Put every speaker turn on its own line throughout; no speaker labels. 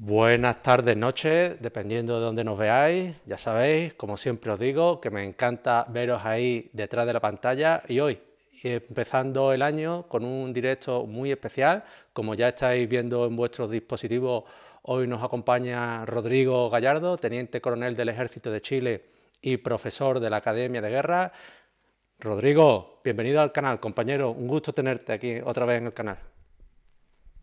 Buenas tardes, noches, dependiendo de dónde nos veáis. Ya sabéis, como siempre os digo, que me encanta veros ahí detrás de la pantalla y hoy, empezando el año con un directo muy especial, como ya estáis viendo en vuestros dispositivos, hoy nos acompaña Rodrigo Gallardo, teniente coronel del Ejército de Chile y profesor de la Academia de Guerra. Rodrigo, bienvenido al canal, compañero, un gusto tenerte aquí otra vez en el canal.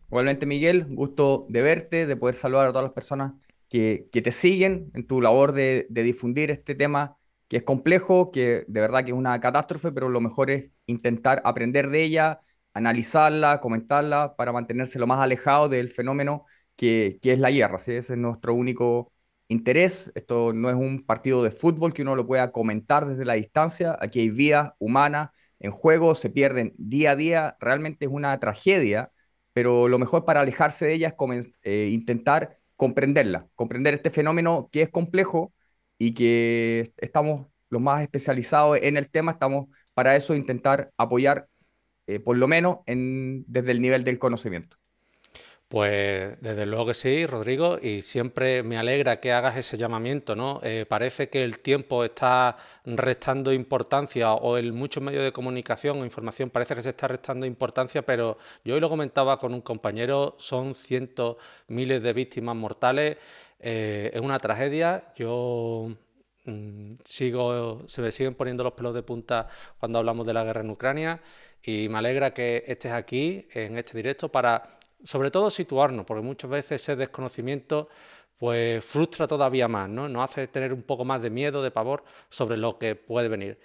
Igualmente, Miguel, gusto de verte, de poder saludar a todas las personas que, te siguen en tu labor de, difundir este tema que es complejo, que de verdad que es una catástrofe, pero lo mejor es intentar aprender de ella, analizarla, comentarla, para mantenerse lo más alejado del fenómeno que, es la guerra. Ese es nuestro único interés. Esto no es un partido de fútbol que uno lo pueda comentar desde la distancia. Aquí hay vidas humanas en juego, se pierden día a día. Realmente es una tragedia pero lo mejor para alejarse de ella es eh, intentar comprenderla, comprender este fenómeno que es complejo y que estamos los más especializados en el tema, estamos para eso intentar apoyar eh, por lo menos en, desde el nivel del conocimiento.
Pues desde luego que sí, Rodrigo, y siempre me alegra que hagas ese llamamiento, ¿no? Eh, parece que el tiempo está restando importancia o en muchos medios de comunicación o información parece que se está restando importancia, pero yo hoy lo comentaba con un compañero, son cientos, miles de víctimas mortales, eh, es una tragedia, yo mm, sigo, se me siguen poniendo los pelos de punta cuando hablamos de la guerra en Ucrania y me alegra que estés aquí en este directo para sobre todo situarnos, porque muchas veces ese desconocimiento pues frustra todavía más, ¿no? Nos hace tener un poco más de miedo, de pavor sobre lo que puede venir.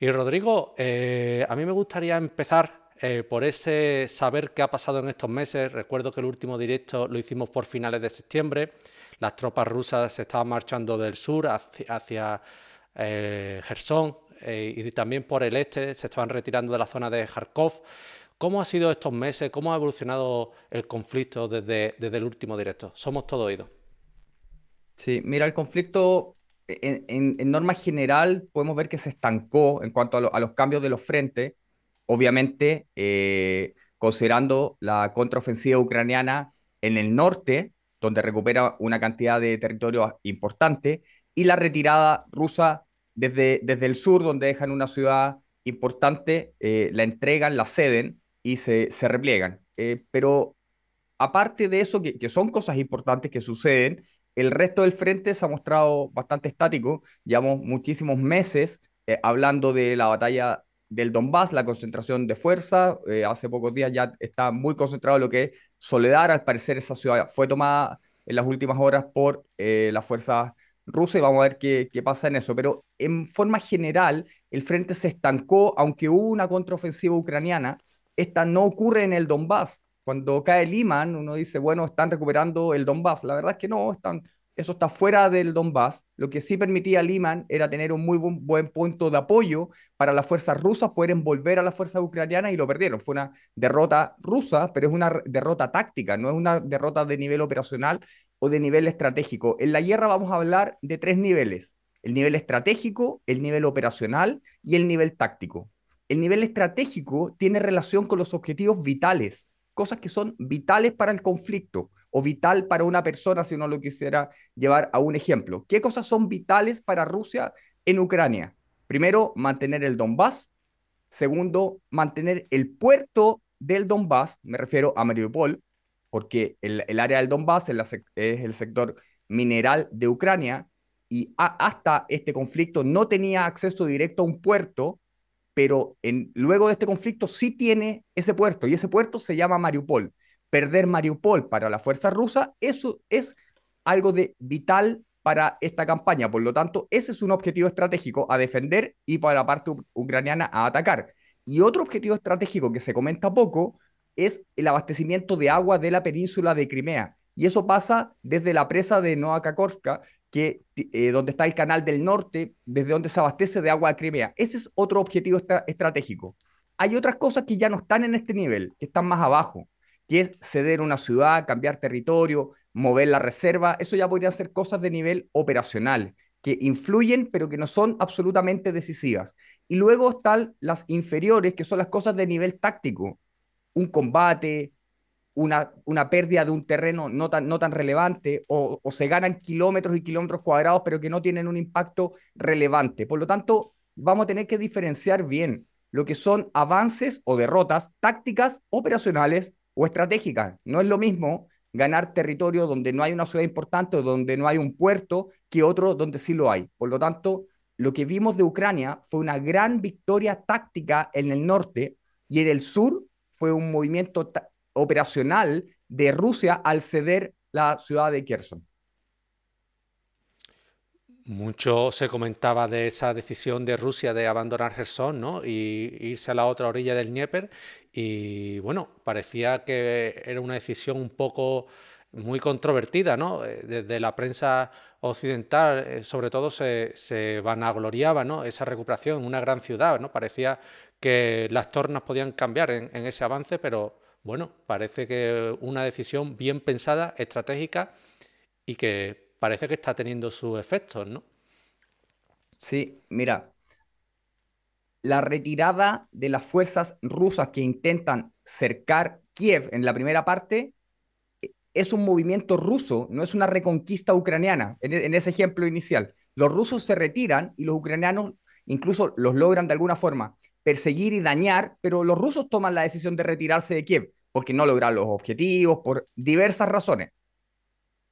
Y Rodrigo, eh, a mí me gustaría empezar eh, por ese saber qué ha pasado en estos meses. Recuerdo que el último directo lo hicimos por finales de septiembre. Las tropas rusas se estaban marchando del sur hacia, hacia eh, y también por el este se estaban retirando de la zona de Kharkov. ¿Cómo ha sido estos meses? ¿Cómo ha evolucionado el conflicto desde, desde el último directo? Somos todo oídos.
Sí, mira, el conflicto en, norma general podemos ver que se estancó en cuanto a, los cambios de los frentes, obviamente eh, considerando la contraofensiva ucraniana en el norte, donde recupera una cantidad de territorio importante, y la retirada rusa desde, desde el sur, donde dejan una ciudad importante, eh, la entregan, la ceden, y se, se repliegan. Eh, pero aparte de eso, que, que, son cosas importantes que suceden, el resto del frente se ha mostrado bastante estático. Llevamos muchísimos meses eh, hablando de la batalla del Donbass, la concentración de fuerza. Eh, hace pocos días ya está muy concentrado lo que es Soledad. Al parecer esa ciudad fue tomada en las últimas horas por las fuerzas rusas y vamos a ver qué, qué, pasa en eso. Pero en forma general, el frente se estancó, aunque hubo una contraofensiva ucraniana esta no ocurre en el Donbass. Cuando cae Liman, uno dice, bueno, están recuperando el Donbass. La verdad es que no, están, eso está fuera del Donbass. Lo que sí permitía a Liman era tener un muy buen, punto de apoyo para las fuerzas rusas poder envolver a las fuerzas ucranianas y lo perdieron. Fue una derrota rusa, pero es una derrota táctica, no es una derrota de nivel operacional o de nivel estratégico. En la guerra vamos a hablar de tres niveles. El nivel estratégico, el nivel operacional y el nivel táctico el nivel estratégico tiene relación con los objetivos vitales, cosas que son vitales para el conflicto o vital para una persona, si uno lo quisiera llevar a un ejemplo. ¿Qué cosas son vitales para Rusia en Ucrania? Primero, mantener el Donbass. Segundo, mantener el puerto del Donbass, me refiero a Mariupol, porque el, área del Donbass es, es, el sector mineral de Ucrania y hasta este conflicto no tenía acceso directo a un puerto pero en, luego de este conflicto sí tiene ese puerto y ese puerto se llama Mariupol. Perder Mariupol para la fuerza rusa, eso es algo de vital para esta campaña. Por lo tanto, ese es un objetivo estratégico a defender y para la parte ucraniana a atacar. Y otro objetivo estratégico que se comenta poco es el abastecimiento de agua de la península de Crimea. Y eso pasa desde la presa de Novakakorska, que, eh, donde está el canal del norte, desde donde se abastece de agua a Crimea. Ese es otro objetivo estratégico. Hay otras cosas que ya no están en este nivel, que están más abajo, que ceder una ciudad, cambiar territorio, mover la reserva. Eso ya podría ser cosas de nivel operacional, que influyen, pero que no son absolutamente decisivas. Y luego están las inferiores, que son las cosas de nivel táctico. Un combate, una, una pérdida de un terreno no tan, no tan relevante o, o se ganan kilómetros y kilómetros cuadrados, pero que no tienen un impacto relevante. Por lo tanto, vamos a tener que diferenciar bien lo que son avances o derrotas tácticas, operacionales o estratégicas. No es lo mismo ganar territorio donde no hay una ciudad importante o donde no hay un puerto que otro donde sí lo hay. Por lo tanto, lo que vimos de Ucrania fue una gran victoria táctica en el norte y en el sur fue un movimiento operacional de Rusia al ceder la ciudad de Kherson.
Mucho se comentaba de esa decisión de Rusia de abandonar Gerson ¿no? y irse a la otra orilla del Dnieper. Y bueno, parecía que era una decisión un poco muy controvertida, ¿no? Eh, desde la prensa occidental, eh, sobre todo, se, se vanagloriaba ¿no? esa recuperación una gran ciudad, ¿no? Parecía que las tornas podían cambiar en ese avance, pero bueno, parece que una decisión bien pensada, estratégica y que parece que está teniendo sus efectos, ¿no?
Sí, mira, la retirada de las fuerzas rusas que intentan cercar Kiev en la primera parte eh, es un movimiento ruso, no es una reconquista ucraniana, en, en, ese ejemplo inicial. Los rusos se retiran y los ucranianos incluso los logran de alguna forma perseguir y dañar, pero los rusos toman la decisión de retirarse de Kiev porque no logran los objetivos, por diversas razones.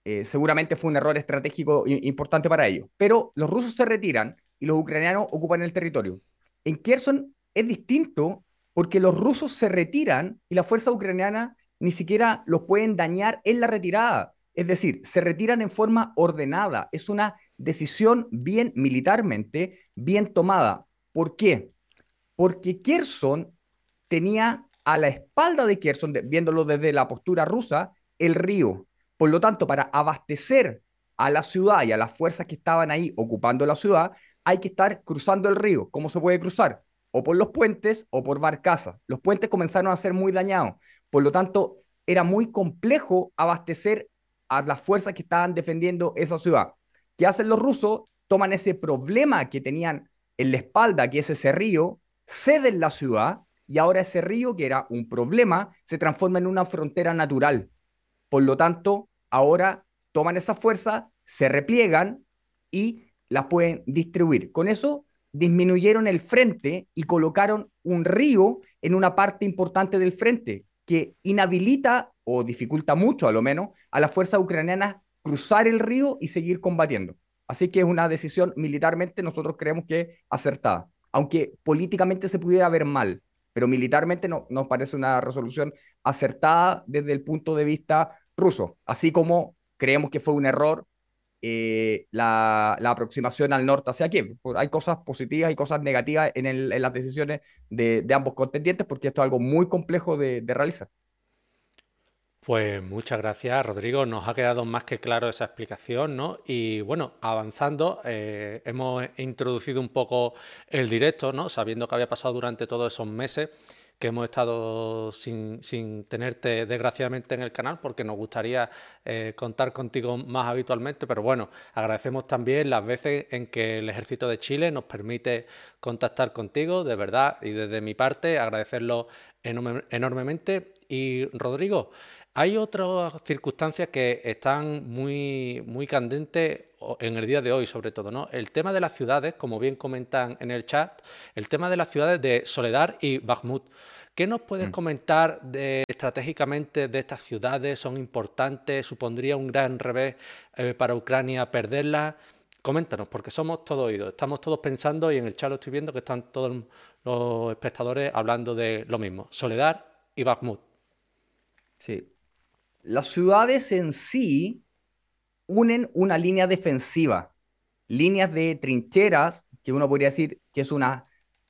Eh, seguramente fue un error estratégico importante para ellos. Pero los rusos se retiran y los ucranianos ocupan el territorio. En Kherson es distinto porque los rusos se retiran y la fuerza ucraniana ni siquiera los pueden dañar en la retirada. Es decir, se retiran en forma ordenada. Es una decisión bien militarmente, bien tomada. ¿Por qué? Porque Kherson tenía a la espalda de Kherson, viéndolo desde la postura rusa, el río. Por lo tanto, para abastecer a la ciudad y a las fuerzas que estaban ahí ocupando la ciudad, hay que estar cruzando el río. ¿Cómo se puede cruzar? O por los puentes o por barcazas. Los puentes comenzaron a ser muy dañados. Por lo tanto, era muy complejo abastecer a las fuerzas que estaban defendiendo esa ciudad. ¿Qué hacen los rusos? Toman ese problema que tenían en la espalda, que es ese río, ceden la ciudad y ahora ese río, que era un problema, se transforma en una frontera natural. Por lo tanto, ahora toman esa fuerza, se repliegan y las pueden distribuir. Con eso disminuyeron el frente y colocaron un río en una parte importante del frente que inhabilita o dificulta mucho, a lo menos, a las fuerzas ucranianas cruzar el río y seguir combatiendo. Así que es una decisión militarmente, nosotros creemos que acertada, aunque políticamente se pudiera ver mal pero militarmente no, nos parece una resolución acertada desde el punto de vista ruso, así como creemos que fue un error eh, la, aproximación al norte hacia Kiev. Hay cosas positivas y cosas negativas en, las decisiones de, de, ambos contendientes porque esto es algo muy complejo de, de realizar.
Pues muchas gracias, Rodrigo. Nos ha quedado más que claro esa explicación, ¿no? Y bueno, avanzando, eh, hemos introducido un poco el directo, ¿no? Sabiendo que había pasado durante todos esos meses que hemos estado sin, sin tenerte desgraciadamente en el canal porque nos gustaría eh, contar contigo más habitualmente, pero bueno, agradecemos también las veces en que el Ejército de Chile nos permite contactar contigo, de verdad, y desde mi parte agradecerlo enorme, enormemente. Y Rodrigo, hay otras circunstancias que están muy, muy candentes en el día de hoy, sobre todo, ¿no? El tema de las ciudades, como bien comentan en el chat, el tema de las ciudades de Soledad y Bakhmut. ¿Qué nos puedes mm. comentar de, estratégicamente de estas ciudades? ¿Son importantes? ¿Supondría un gran revés eh, para Ucrania perderlas? Coméntanos, porque somos todos oídos, estamos todos pensando y en el chat lo estoy viendo que están todos los espectadores hablando de lo mismo, Soledad y Bakhmut.
Sí, las ciudades en sí unen una línea defensiva, líneas de trincheras, que uno podría decir que es una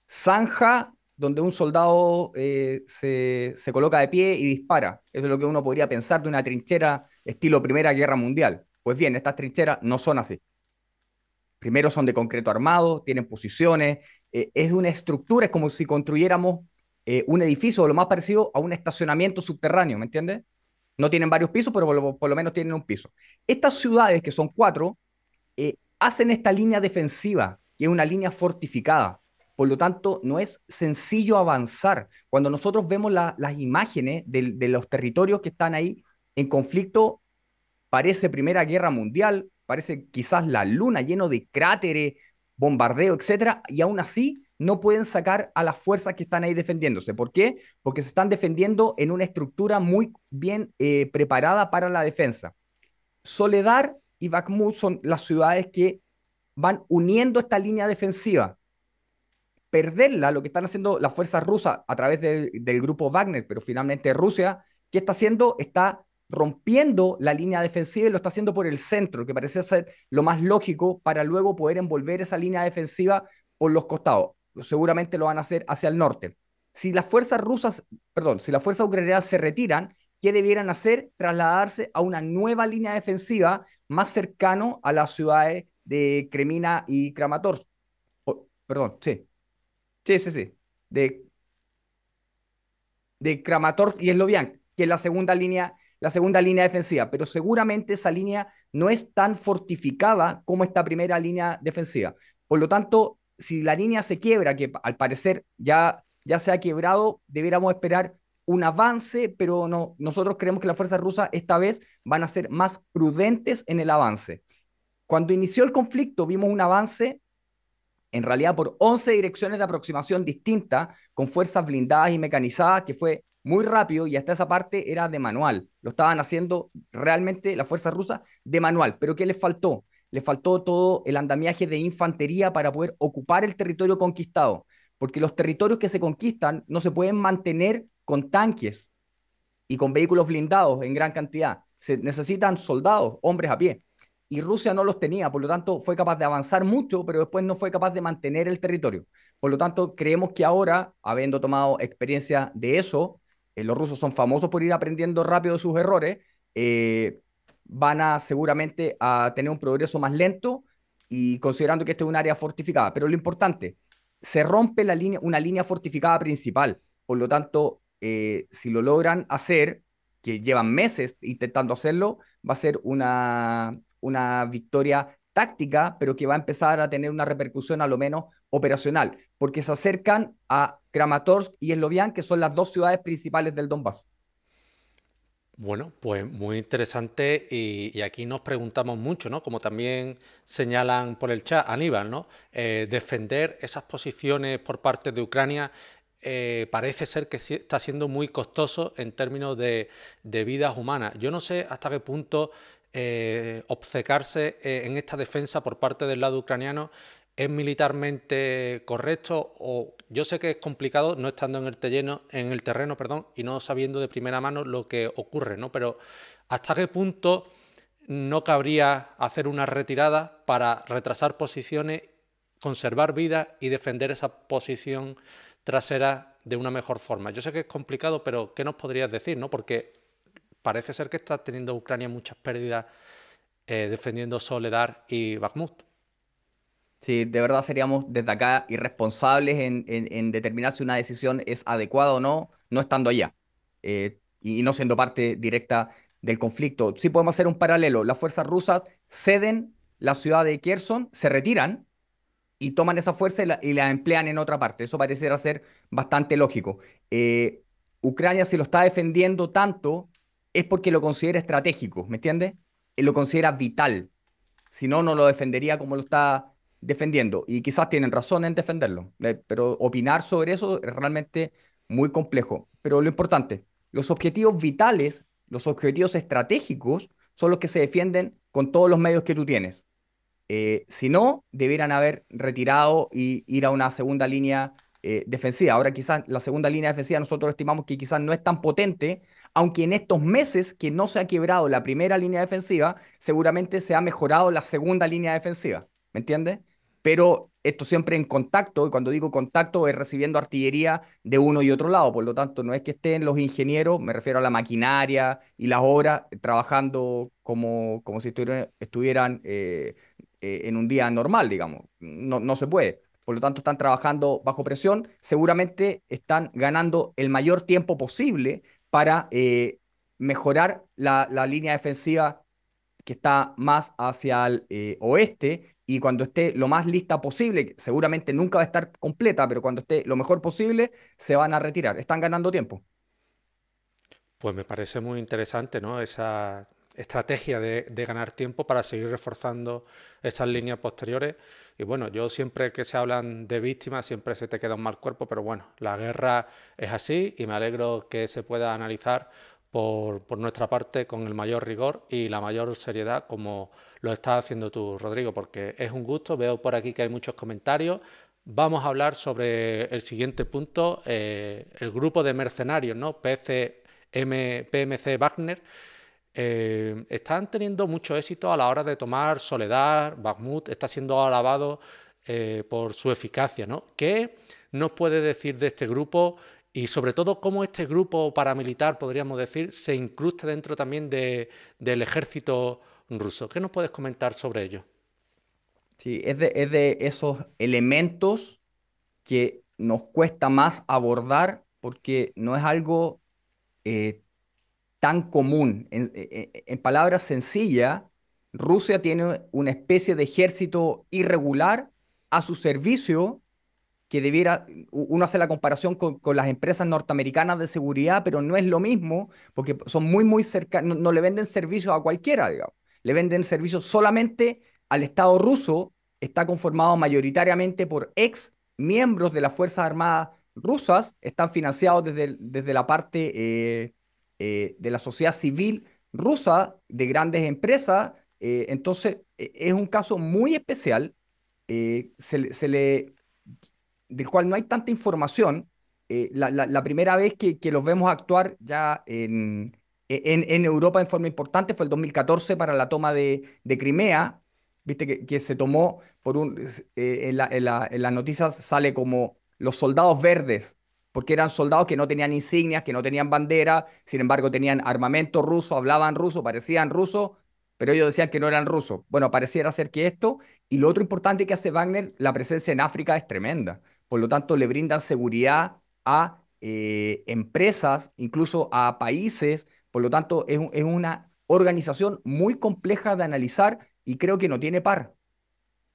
zanja donde un soldado eh, se, se, coloca de pie y dispara. Eso es lo que uno podría pensar de una trinchera estilo Primera Guerra Mundial. Pues bien, estas trincheras no son así. Primero son de concreto armado, tienen posiciones, eh, es una estructura, es como si construyéramos eh, un edificio o lo más parecido a un estacionamiento subterráneo, ¿me entiendes? No tienen varios pisos, pero por lo, menos tienen un piso. Estas ciudades, que son cuatro, eh, hacen esta línea defensiva, que es una línea fortificada. por lo tanto, no es sencillo avanzar. Cuando nosotros vemos las imágenes de, los territorios que están ahí en conflicto, parece Primera Guerra Mundial, parece quizás la luna lleno de cráteres, bombardeo, etcétera, y aún así no pueden sacar a las fuerzas que están ahí defendiéndose. ¿Por qué? Porque se están defendiendo en una estructura muy bien eh, preparada para la defensa. Soledad y Bakhmut son las ciudades que van uniendo esta línea defensiva. Perderla, lo que están haciendo las fuerzas rusas a través del grupo Wagner, pero finalmente Rusia, ¿qué está haciendo? Está rompiendo la línea defensiva y lo está haciendo por el centro, que parece ser lo más lógico para luego poder envolver esa línea defensiva por los costados. Seguramente lo van a hacer hacia el norte. Si las fuerzas rusas, perdón, si las fuerzas ucranianas se retiran, ¿qué debieran hacer? Trasladarse a una nueva línea defensiva más cercano a las ciudades de Kremina y Kramatorsk. perdón, sí. Sí, sí, sí. De, de Kramatorsk y Sloviansk, que es la segunda línea la segunda línea defensiva, pero seguramente esa línea no es tan fortificada como esta primera línea defensiva. Por lo tanto, si la línea se quiebra, que al parecer ya, ya se ha quebrado, debiéramos esperar un avance, pero no, nosotros creemos que las fuerzas rusas esta vez van a ser más prudentes en el avance. Cuando inició el conflicto vimos un avance en realidad por 11 direcciones de aproximación distintas, con fuerzas blindadas y mecanizadas, que fue muy rápido y hasta esa parte era de manual. Lo estaban haciendo realmente la fuerza rusa de manual. Pero ¿qué les faltó? Le faltó todo el andamiaje de infantería para poder ocupar el territorio conquistado. Porque los territorios que se conquistan no se pueden mantener con tanques y con vehículos blindados en gran cantidad. Se necesitan soldados, hombres a pie. Y Rusia no los tenía, por lo tanto fue capaz de avanzar mucho, pero después no fue capaz de mantener el territorio. Por lo tanto, creemos que ahora, habiendo tomado experiencia de eso, eh, los rusos son famosos por ir aprendiendo rápido sus errores, eh, van a seguramente a tener un progreso más lento y considerando que este es un área fortificada. Pero lo importante, se rompe la línea, una línea fortificada principal. Por lo tanto, eh, si lo logran hacer, que llevan meses intentando hacerlo, va a ser una, una victoria táctica, pero que va a empezar a tener una repercusión a lo menos operacional, porque se acercan a Kramatorsk y Eslovian, que son las dos ciudades principales del Donbass.
Bueno, pues muy interesante y, aquí nos preguntamos mucho, ¿no? Como también señalan por el chat, Aníbal, ¿no? Eh, defender esas posiciones por parte de Ucrania eh, parece ser que está siendo muy costoso en términos de, vidas humanas. Yo no sé hasta qué punto eh, obcecarse en esta defensa por parte del lado ucraniano es militarmente correcto o yo sé que es complicado no estando en el terreno, en el terreno, perdón, y no sabiendo de primera mano lo que ocurre, ¿no? Pero hasta qué punto no cabría hacer una retirada para retrasar posiciones, conservar vida y defender esa posición trasera de una mejor forma. Yo sé que es complicado, pero ¿qué nos podrías decir, no? Porque parece ser que está teniendo Ucrania muchas pérdidas eh, defendiendo Soledad y Bakhmut.
Sí, de verdad seríamos desde acá irresponsables en, determinar si una decisión es adecuada o no, no estando allá eh, y no siendo parte directa del conflicto. Sí podemos hacer un paralelo. Las fuerzas rusas ceden la ciudad de Kherson, se retiran y toman esa fuerza y la, emplean en otra parte. Eso pareciera ser bastante lógico. Eh, Ucrania, si lo está defendiendo tanto, es porque lo considera estratégico, ¿me entiendes? Lo considera vital. Si no, no lo defendería como lo está defendiendo. Y quizás tienen razón en defenderlo, eh, pero opinar sobre eso es realmente muy complejo. Pero lo importante, los objetivos vitales, los objetivos estratégicos, son los que se defienden con todos los medios que tú tienes. Eh, si no, debieran haber retirado y ir a una segunda línea eh, defensiva. Ahora quizás la segunda línea defensiva nosotros estimamos que quizás no es tan potente, aunque en estos meses que no se ha quebrado la primera línea defensiva, seguramente se ha mejorado la segunda línea defensiva, ¿me entiendes? Pero esto siempre en contacto, y cuando digo contacto es recibiendo artillería de uno y otro lado, por lo tanto no es que estén los ingenieros, me refiero a la maquinaria y las obras, trabajando como, como si estuvieran, eh, eh, en un día normal, digamos, no, no se puede. Por lo tanto están trabajando bajo presión, seguramente están ganando el mayor tiempo posible para eh, mejorar la, línea defensiva que está más hacia el oeste, y cuando esté lo más lista posible, seguramente nunca va a estar completa, pero cuando esté lo mejor posible, se van a retirar. Están ganando tiempo.
Pues me parece muy interesante, ¿no? Esa estrategia de, ganar tiempo para seguir reforzando esas líneas posteriores. Y bueno, yo siempre que se hablan de víctimas, siempre se te queda un mal cuerpo, pero bueno, la guerra es así y me alegro que se pueda analizar por, nuestra parte con el mayor rigor y la mayor seriedad como lo estás haciendo tú, Rodrigo, porque es un gusto. Veo por aquí que hay muchos comentarios. Vamos a hablar sobre el siguiente punto, eh, el grupo de mercenarios, ¿no? PCM, PMC Wagner eh, están teniendo mucho éxito a la hora de tomar Soledad, Bakhmut está siendo alabado eh, por su eficacia. ¿no? ¿Qué nos puede decir de este grupo y sobre todo cómo este grupo paramilitar, podríamos decir, se incrusta dentro también del ejército ruso? ¿Qué nos puedes comentar sobre ello?
Sí, es de, esos elementos que nos cuesta más abordar porque no es algo eh, tan común. En, e, e, en, palabras sencillas, Rusia tiene una especie de ejército irregular a su servicio que debiera, uno hace la comparación con, las empresas norteamericanas de seguridad, pero no es lo mismo porque son muy, muy cercanos, no, le venden servicios a cualquiera, digamos, le venden servicios solamente al Estado ruso, está conformado mayoritariamente por ex miembros de las Fuerzas Armadas rusas, están financiados desde, desde la parte eh, eh, de la sociedad civil rusa, de grandes empresas. Eh, entonces, e, es un caso muy especial, eh, se, le, del cual no hay tanta información. La, primera vez que, los vemos actuar ya en, en, Europa en forma importante fue el 2014 para la toma de, Crimea, viste que, se tomó por un, en, en las noticias sale como los soldados verdes porque eran soldados que no tenían insignias, que no tenían bandera, sin embargo tenían armamento ruso, hablaban ruso, parecían rusos, pero ellos decían que no eran rusos. Bueno, pareciera ser que esto, y lo otro importante que hace Wagner, la presencia en África es tremenda. Por lo tanto, le brindan seguridad a eh, empresas, incluso a países, por lo tanto, es, es una organización muy compleja de analizar y creo que no tiene par.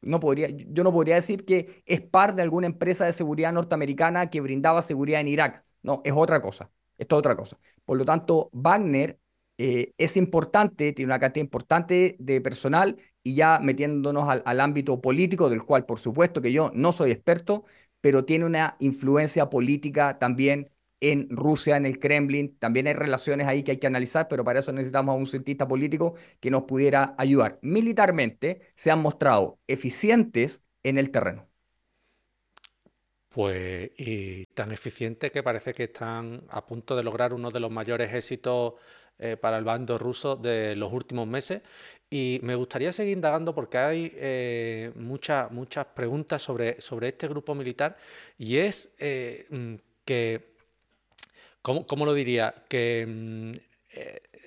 No podría, yo no podría decir que es par de alguna empresa de seguridad norteamericana que brindaba seguridad en Irak. No, es otra cosa. Esto es otra cosa. Por lo tanto, Wagner eh, es importante, tiene una cantidad importante de personal y ya metiéndonos al, al ámbito político, del cual por supuesto que yo no soy experto, pero tiene una influencia política también en Rusia, en el Kremlin. También hay relaciones ahí que hay que analizar, pero para eso necesitamos a un cientista político que nos pudiera ayudar. Militarmente se han mostrado eficientes en el terreno.
Pues y tan eficientes que parece que están a punto de lograr uno de los mayores éxitos eh, para el bando ruso de los últimos meses. Y me gustaría seguir indagando porque hay eh, muchas, muchas preguntas sobre, sobre este grupo militar y es eh, mm, que ¿Cómo, lo diría? Que mm,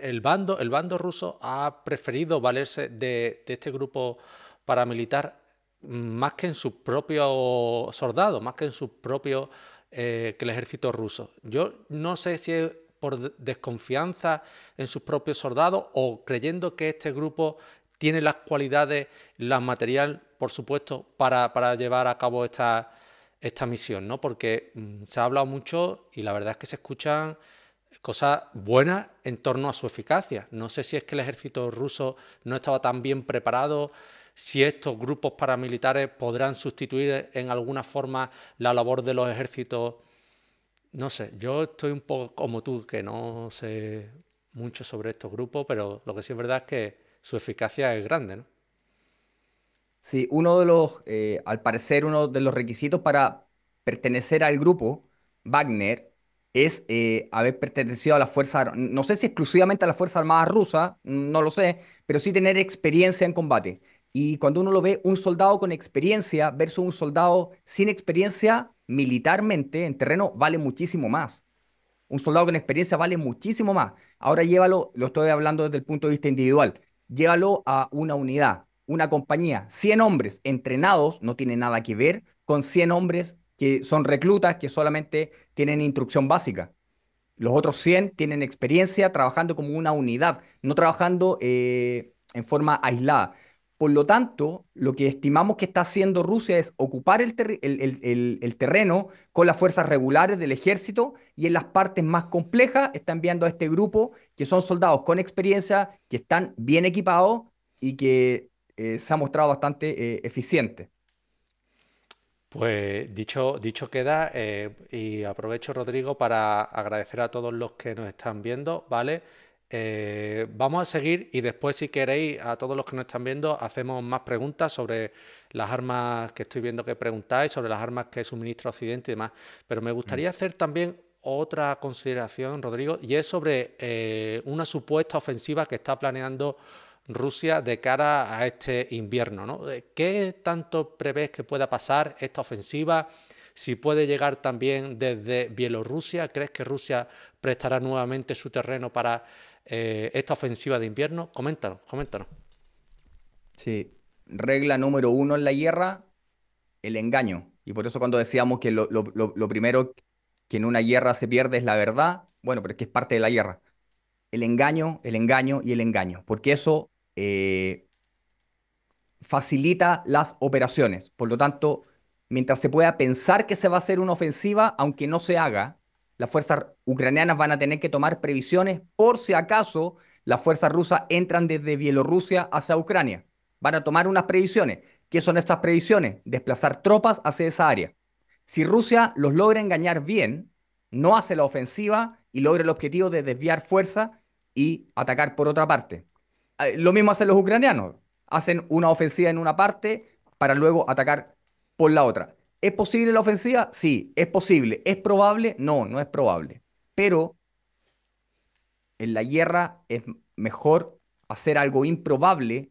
el, bando, el bando ruso ha preferido valerse de, este grupo paramilitar más que en sus propios soldados, más que en sus propios eh, que el ejército ruso. Yo no sé si es por desconfianza en sus propios soldados o creyendo que este grupo tiene las cualidades, la material, por supuesto, para, para llevar a cabo esta, esta misión, ¿no? Porque mm, se ha hablado mucho y la verdad es que se escuchan cosas buenas en torno a su eficacia. No sé si es que el ejército ruso no estaba tan bien preparado, si estos grupos paramilitares podrán sustituir en alguna forma la labor de los ejércitos. No sé, yo estoy un poco como tú, que no sé mucho sobre estos grupos, pero lo que sí es verdad es que su eficacia es grande, ¿no?
Sí, uno de los, eh, al parecer, uno de los requisitos para pertenecer al grupo Wagner es eh, haber pertenecido a la Fuerza, no sé si exclusivamente a la Fuerza Armada rusa, no lo sé, pero sí tener experiencia en combate. Y cuando uno lo ve, un soldado con experiencia versus un soldado sin experiencia militarmente en terreno vale muchísimo más. Un soldado con experiencia vale muchísimo más. Ahora llévalo, lo estoy hablando desde el punto de vista individual, llévalo a una unidad una compañía, 100 hombres entrenados, no tiene nada que ver con 100 hombres que son reclutas que solamente tienen instrucción básica. Los otros 100 tienen experiencia trabajando como una unidad, no trabajando eh, en forma aislada. Por lo tanto, lo que estimamos que está haciendo Rusia es ocupar el, terreno con las fuerzas regulares del ejército y en las partes más complejas está enviando a este grupo que son soldados con experiencia, que están bien equipados y que eh, se ha mostrado bastante eh, eficiente.
Pues dicho, dicho queda, eh, y aprovecho, Rodrigo, para agradecer a todos los que nos están viendo, ¿vale? Eh, vamos a seguir y después, si queréis, a todos los que nos están viendo, hacemos más preguntas sobre las armas que estoy viendo que preguntáis, sobre las armas que suministra Occidente y demás. Pero me gustaría mm. hacer también otra consideración, Rodrigo, y es sobre eh, una supuesta ofensiva que está planeando Rusia de cara a este invierno. ¿no? ¿Qué tanto prevés que pueda pasar esta ofensiva? Si puede llegar también desde Bielorrusia, ¿crees que Rusia prestará nuevamente su terreno para eh, esta ofensiva de invierno? Coméntanos, coméntanos.
Sí, regla número uno en la guerra, el engaño. Y por eso cuando decíamos que lo, primero que en una guerra se pierde es la verdad, bueno, pero es que es parte de la guerra. El engaño, el engaño y el engaño, porque eso eh, facilita las operaciones. Por lo tanto, mientras se pueda pensar que se va a hacer una ofensiva, aunque no se haga, las fuerzas ucranianas van a tener que tomar previsiones por si acaso las fuerzas rusas entran desde Bielorrusia hacia Ucrania. Van a tomar unas previsiones. ¿Qué son estas previsiones? Desplazar tropas hacia esa área. Si Rusia los logra engañar bien, no hace la ofensiva y logra el objetivo de desviar fuerza y atacar por otra parte. Eh, lo mismo hacen los ucranianos. Hacen una ofensiva en una parte para luego atacar por la otra. ¿Es posible la ofensiva? Sí, es posible. ¿Es probable? No, no es probable. Pero en la guerra es mejor hacer algo improbable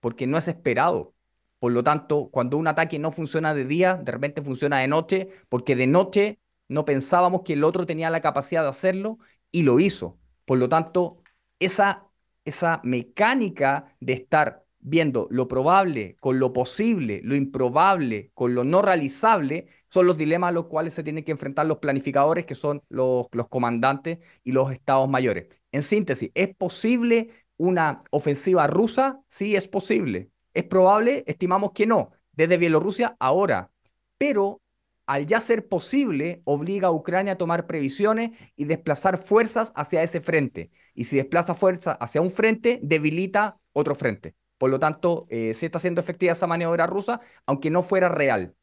porque no es esperado. Por lo tanto, cuando un ataque no funciona de día, de repente funciona de noche, porque de noche no pensábamos que el otro tenía la capacidad de hacerlo y lo hizo. Por lo tanto, esa, esa mecánica de estar viendo lo probable con lo posible, lo improbable con lo no realizable, son los dilemas a los cuales se tienen que enfrentar los planificadores, que son los, los comandantes y los estados mayores. En síntesis, ¿es posible una ofensiva rusa? Sí, es posible. ¿Es probable? Estimamos que no, desde Bielorrusia ahora. Pero al ya ser posible, obliga a Ucrania a tomar previsiones y desplazar fuerzas hacia ese frente. Y si desplaza fuerzas hacia un frente, debilita otro frente. Por lo tanto, eh, se está haciendo efectiva esa maniobra rusa, aunque no fuera real.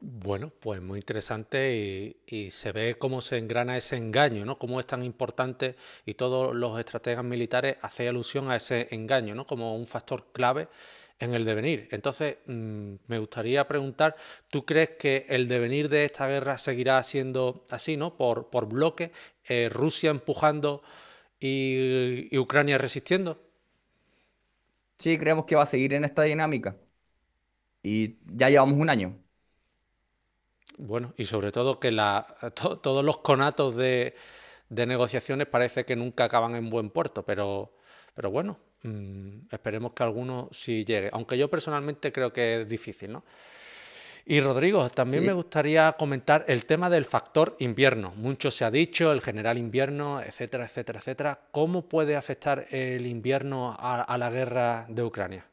Bueno, pues muy interesante y, se ve cómo se engrana ese engaño, ¿no? Cómo es tan importante y todos los estrategas militares hacen alusión a ese engaño, ¿no? Como un factor clave en el devenir. Entonces, mm, me gustaría preguntar, ¿tú crees que el devenir de esta guerra seguirá siendo así, ¿no? Por, por bloque, eh, Rusia empujando y Ucrania resistiendo.
Sí, creemos que va a seguir en esta dinámica. Y ya llevamos un año.
Bueno, y sobre todo que la, todos los conatos de, negociaciones parece que nunca acaban en buen puerto, pero, pero bueno, mm, esperemos que alguno sí llegue. Aunque yo personalmente creo que es difícil, ¿no? Y Rodrigo, también me gustaría comentar el tema del factor invierno. Mucho se ha dicho, el general invierno, etcétera, etcétera, etcétera. ¿Cómo puede afectar el invierno a, la guerra de Ucrania?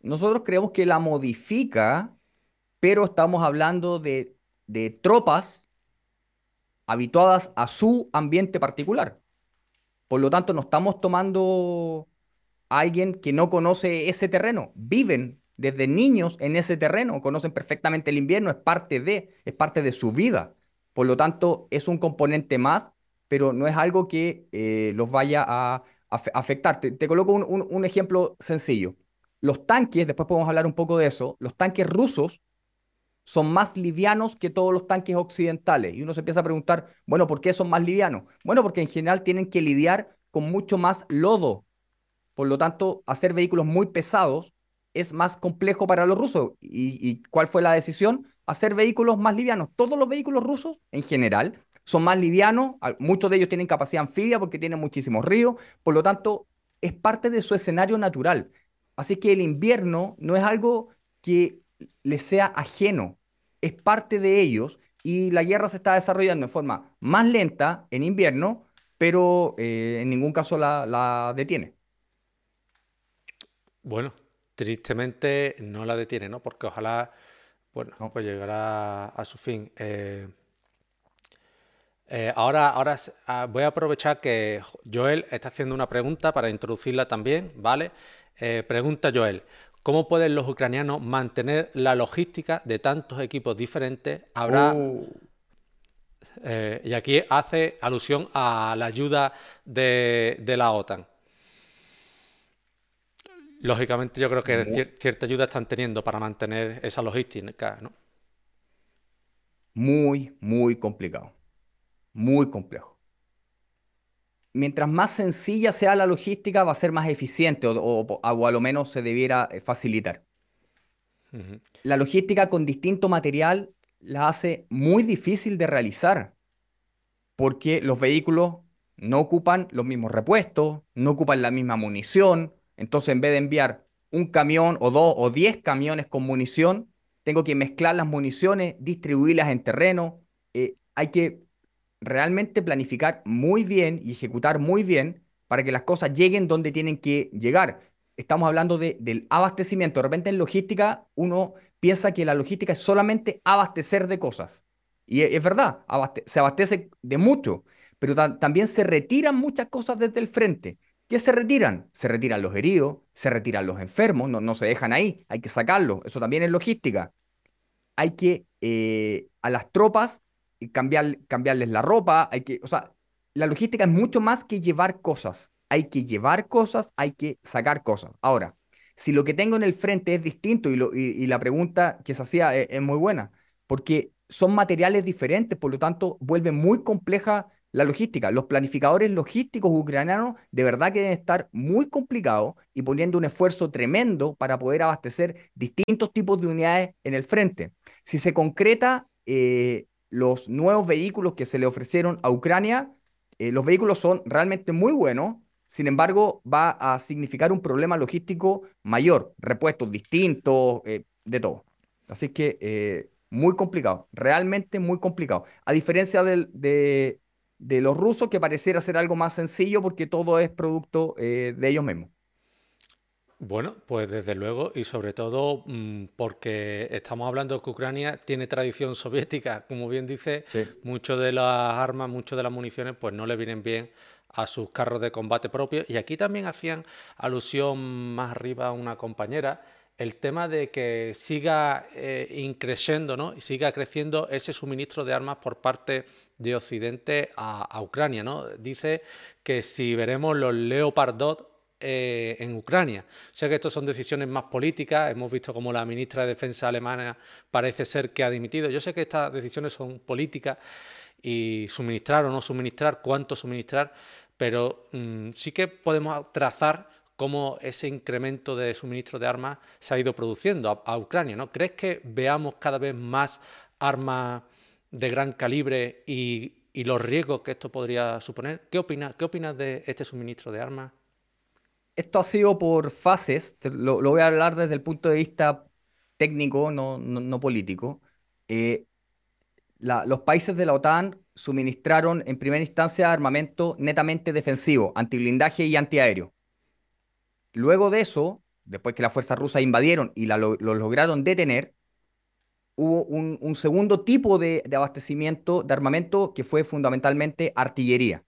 Nosotros creemos que la modifica, pero estamos hablando de, de tropas habituadas a su ambiente particular. Por lo tanto, no estamos tomando a alguien que no conoce ese terreno. Viven desde niños en ese terreno, conocen perfectamente el invierno, es parte de, es parte de su vida. Por lo tanto, es un componente más, pero no es algo que eh, los vaya a, afectar. Te, coloco un, ejemplo sencillo. Los tanques, después podemos hablar un poco de eso, los tanques rusos son más livianos que todos los tanques occidentales. Y uno se empieza a preguntar, bueno, ¿por qué son más livianos? Bueno, porque en general tienen que lidiar con mucho más lodo. Por lo tanto, hacer vehículos muy pesados es más complejo para los rusos. ¿Y, cuál fue la decisión? Hacer vehículos más livianos. Todos los vehículos rusos, en general, son más livianos. Muchos de ellos tienen capacidad anfibia porque tienen muchísimos ríos. Por lo tanto, es parte de su escenario natural. Así que el invierno no es algo que les sea ajeno. Es parte de ellos y la guerra se está desarrollando de forma más lenta en invierno, pero eh, en ningún caso la detiene.
Bueno, tristemente no la detiene, ¿no? Porque ojalá, bueno, pues llegará a su fin. Eh, eh, ahora, ahora ah, voy a aprovechar que Joel está haciendo una pregunta para introducirla también, ¿vale? Eh, pregunta Joel, ¿cómo pueden los ucranianos mantener la logística de tantos equipos diferentes? Habrá... Uh. y aquí hace alusión a la ayuda de la OTAN. Lógicamente yo creo que cierta ayuda están teniendo para mantener esa logística, ¿no?
Muy, muy complicado. Muy complejo. Mientras más sencilla sea la logística, va a ser más eficiente o, a lo menos se debiera eh, facilitar. La logística con distinto material la hace muy difícil de realizar porque los vehículos no ocupan los mismos repuestos, no ocupan la misma munición, entonces, en vez de enviar un camión o dos o diez camiones con munición, tengo que mezclar las municiones, distribuirlas en terreno. Eh, hay que realmente planificar muy bien y ejecutar muy bien para que las cosas lleguen donde tienen que llegar. Estamos hablando de, del abastecimiento. De repente en logística uno piensa que la logística es solamente abastecer de cosas. Y es, verdad, se abastece de mucho, pero también se retiran muchas cosas desde el frente. ¿Qué se retiran? Se retiran los heridos, se retiran los enfermos, no, no se dejan ahí, hay que sacarlos. Eso también es logística. Hay que eh, a las tropas eh, cambiar, cambiarles la ropa, hay que, o sea, la logística es mucho más que llevar cosas. Hay que llevar cosas, hay que sacar cosas. Ahora, si lo que tengo en el frente es distinto y, la pregunta que se hacía es, es muy buena, porque son materiales diferentes, por lo tanto, vuelve muy compleja la logística. Los planificadores logísticos ucranianos de verdad que deben estar muy complicados y poniendo un esfuerzo tremendo para poder abastecer distintos tipos de unidades en el frente. Si se concreta eh, los nuevos vehículos que se le ofrecieron a Ucrania, eh, los vehículos son realmente muy buenos, sin embargo va a significar un problema logístico mayor, repuestos distintos, eh, de todo. Así que muy complicado, realmente muy complicado. A diferencia de, de los rusos que pareciera ser algo más sencillo porque todo es producto eh, de ellos mismos.
Bueno, pues desde luego y sobre todo mm, porque estamos hablando que Ucrania tiene tradición soviética, como bien dice, muchas de las armas, muchas de las municiones pues no le vienen bien a sus carros de combate propios y aquí también hacían alusión más arriba a una compañera el tema de que siga eh, increciendo, ¿no? Y siga creciendo ese suministro de armas por parte de Occidente a, Ucrania. ¿no? Dice que si veremos los Leopard 2 eh, en Ucrania. Sé que estas son decisiones más políticas, hemos visto como la ministra de Defensa alemana parece ser que ha dimitido. Yo sé que estas decisiones son políticas y suministrar o no suministrar, cuánto suministrar, pero mm, sí que podemos trazar cómo ese incremento de suministro de armas se ha ido produciendo a, a Ucrania. ¿no? ¿Crees que veamos cada vez más armas de gran calibre y, los riesgos que esto podría suponer. ¿Qué opinas ¿Qué de este suministro de armas?
Esto ha sido por fases, lo, voy a hablar desde el punto de vista técnico, no, político. Eh, los países de la OTAN suministraron en primera instancia armamento netamente defensivo, antiblindaje y antiaéreo. Luego de eso, después que las fuerzas rusas invadieron y lo lograron detener, hubo un, segundo tipo de, abastecimiento de armamento que fue fundamentalmente artillería,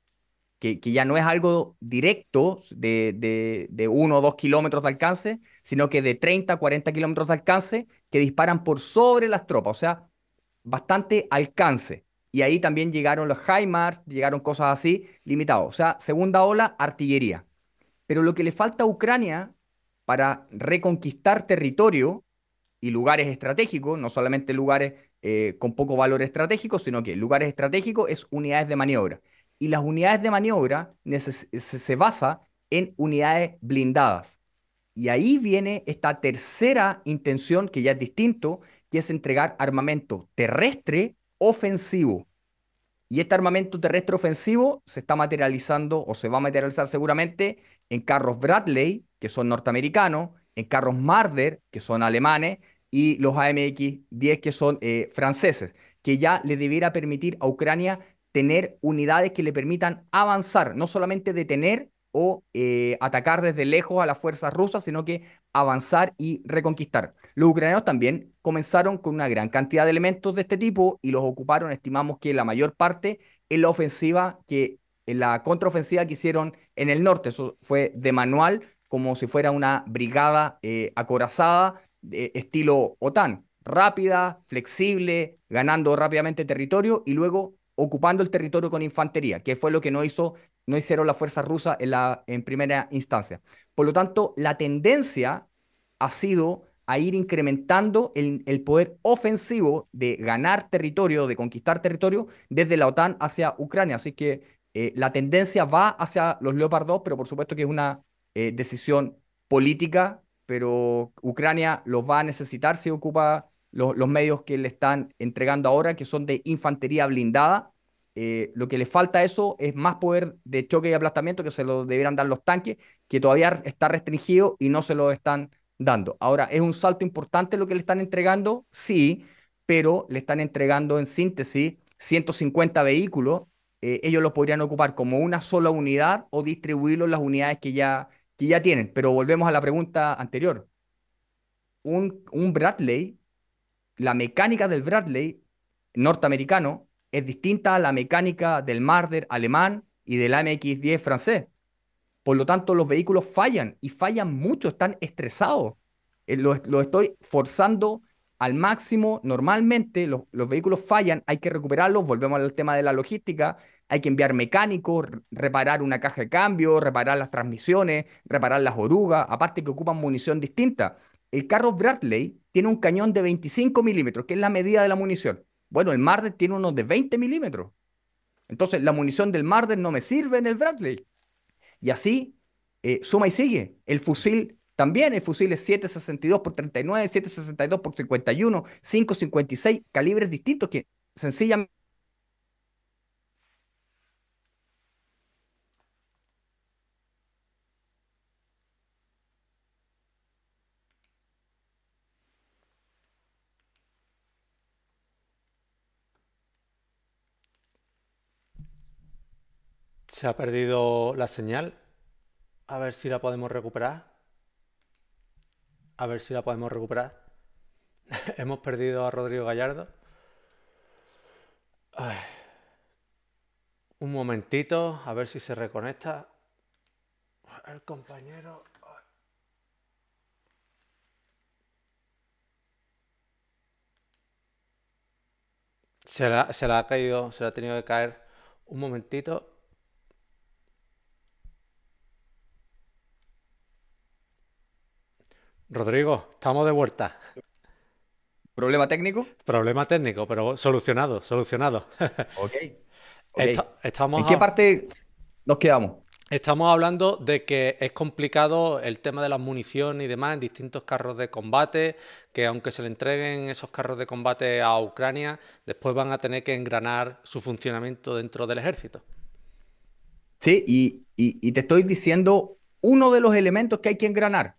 que, ya no es algo directo de, de, uno o dos kilómetros de alcance, sino que de 30 40 kilómetros de alcance que disparan por sobre las tropas, o sea, bastante alcance. Y ahí también llegaron los HIMARS, llegaron cosas así, limitados. O sea, segunda ola, artillería. Pero lo que le falta a Ucrania para reconquistar territorio y lugares estratégicos, no solamente lugares eh, con poco valor estratégico, sino que lugares estratégicos es unidades de maniobra. Y las unidades de maniobra se, basa en unidades blindadas. Y ahí viene esta tercera intención, que ya es distinto, que es entregar armamento terrestre ofensivo. Y este armamento terrestre ofensivo se está materializando o se va a materializar seguramente en carros Bradley, que son norteamericanos, en carros Marder, que son alemanes, y los AMX-10 que son eh, franceses, que ya le debiera permitir a Ucrania tener unidades que le permitan avanzar, no solamente detener o eh, atacar desde lejos a las fuerzas rusas, sino que avanzar y reconquistar. Los ucranianos también comenzaron con una gran cantidad de elementos de este tipo y los ocuparon, estimamos que la mayor parte en la ofensiva que en la contraofensiva que hicieron en el norte. Eso fue de manual, como si fuera una brigada eh, acorazada, de estilo OTAN, rápida, flexible, ganando rápidamente territorio y luego ocupando el territorio con infantería, que fue lo que no, hizo, no hicieron las fuerzas rusas en, la, en primera instancia. Por lo tanto, la tendencia ha sido a ir incrementando el, el, poder ofensivo de ganar territorio, de conquistar territorio desde la OTAN hacia Ucrania. Así que eh, la tendencia va hacia los Leopard 2, pero por supuesto que es una eh, decisión política, pero Ucrania los va a necesitar si ocupa los medios que le están entregando ahora, que son de infantería blindada. Eh, lo que le falta a eso es más poder de choque y aplastamiento que se lo debieran dar los tanques, que todavía está restringido y no se lo están dando. Ahora, ¿es un salto importante lo que le están entregando? Sí, pero le están entregando en síntesis 150 vehículos. Eh, ellos los podrían ocupar como una sola unidad o distribuirlo en las unidades que ya, que ya tienen. Pero volvemos a la pregunta anterior. Un, Bradley la mecánica del Bradley norteamericano es distinta a la mecánica del Marder alemán y del AMX-10 francés. Por lo tanto, los vehículos fallan y fallan mucho, están estresados. Eh, lo, estoy forzando al máximo. Normalmente los, los, vehículos fallan, hay que recuperarlos. Volvemos al tema de la logística. Hay que enviar mecánicos, reparar una caja de cambio, reparar las transmisiones, reparar las orugas, aparte que ocupan munición distinta. El carro Bradley tiene un cañón de 25 milímetros, que es la medida de la munición. Bueno, el Marder tiene uno de 20 milímetros. Entonces, la munición del Marder no me sirve en el Bradley. Y así, eh, suma y sigue. El fusil también, el fusil es 7.62 por 39, 7.62 por 51, 5.56, calibres distintos que sencillamente
Se ha perdido la señal. A ver si la podemos recuperar. A ver si la podemos recuperar. Hemos perdido a Rodrigo Gallardo. Un momentito, a ver si se reconecta. El compañero. Se la, se la ha caído, se la ha tenido que caer un momentito. Rodrigo, estamos de vuelta.
¿Problema técnico?
Problema técnico, pero solucionado, solucionado.
ok. estamos ¿En qué parte nos quedamos?
Estamos hablando de que es complicado el tema de las municiones y demás en distintos carros de combate, que aunque se le entreguen esos carros de combate a Ucrania, después van a tener que engranar su funcionamiento dentro del ejército.
Sí, y te estoy diciendo uno de los elementos que hay que engranar.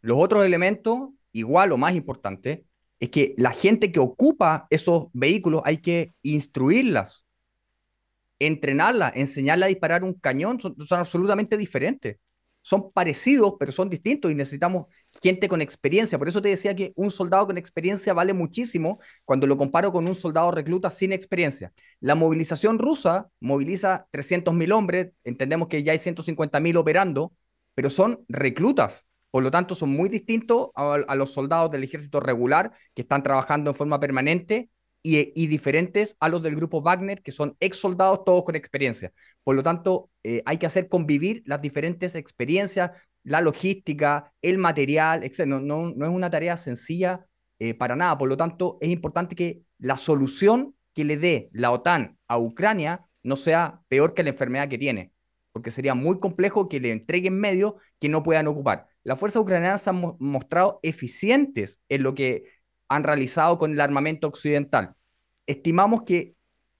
Los otros elementos, igual o más importante, es que la gente que ocupa esos vehículos hay que instruirlas, entrenarlas, enseñarlas a disparar un cañón, son, absolutamente diferentes. Son parecidos, pero son distintos y necesitamos gente con experiencia. Por eso te decía que un soldado con experiencia vale muchísimo cuando lo comparo con un soldado recluta sin experiencia. La movilización rusa moviliza 300.000 hombres, entendemos que ya hay 150.000 operando, pero son reclutas por lo tanto, son muy distintos a, los soldados del ejército regular que están trabajando en forma permanente y, diferentes a los del grupo Wagner, que son ex soldados todos con experiencia. Por lo tanto, eh, hay que hacer convivir las diferentes experiencias, la logística, el material, etc. No, es una tarea sencilla eh, para nada. Por lo tanto, es importante que la solución que le dé la OTAN a Ucrania no sea peor que la enfermedad que tiene, porque sería muy complejo que le entreguen medios que no puedan ocupar las fuerzas ucranianas se han mostrado eficientes en lo que han realizado con el armamento occidental. Estimamos que,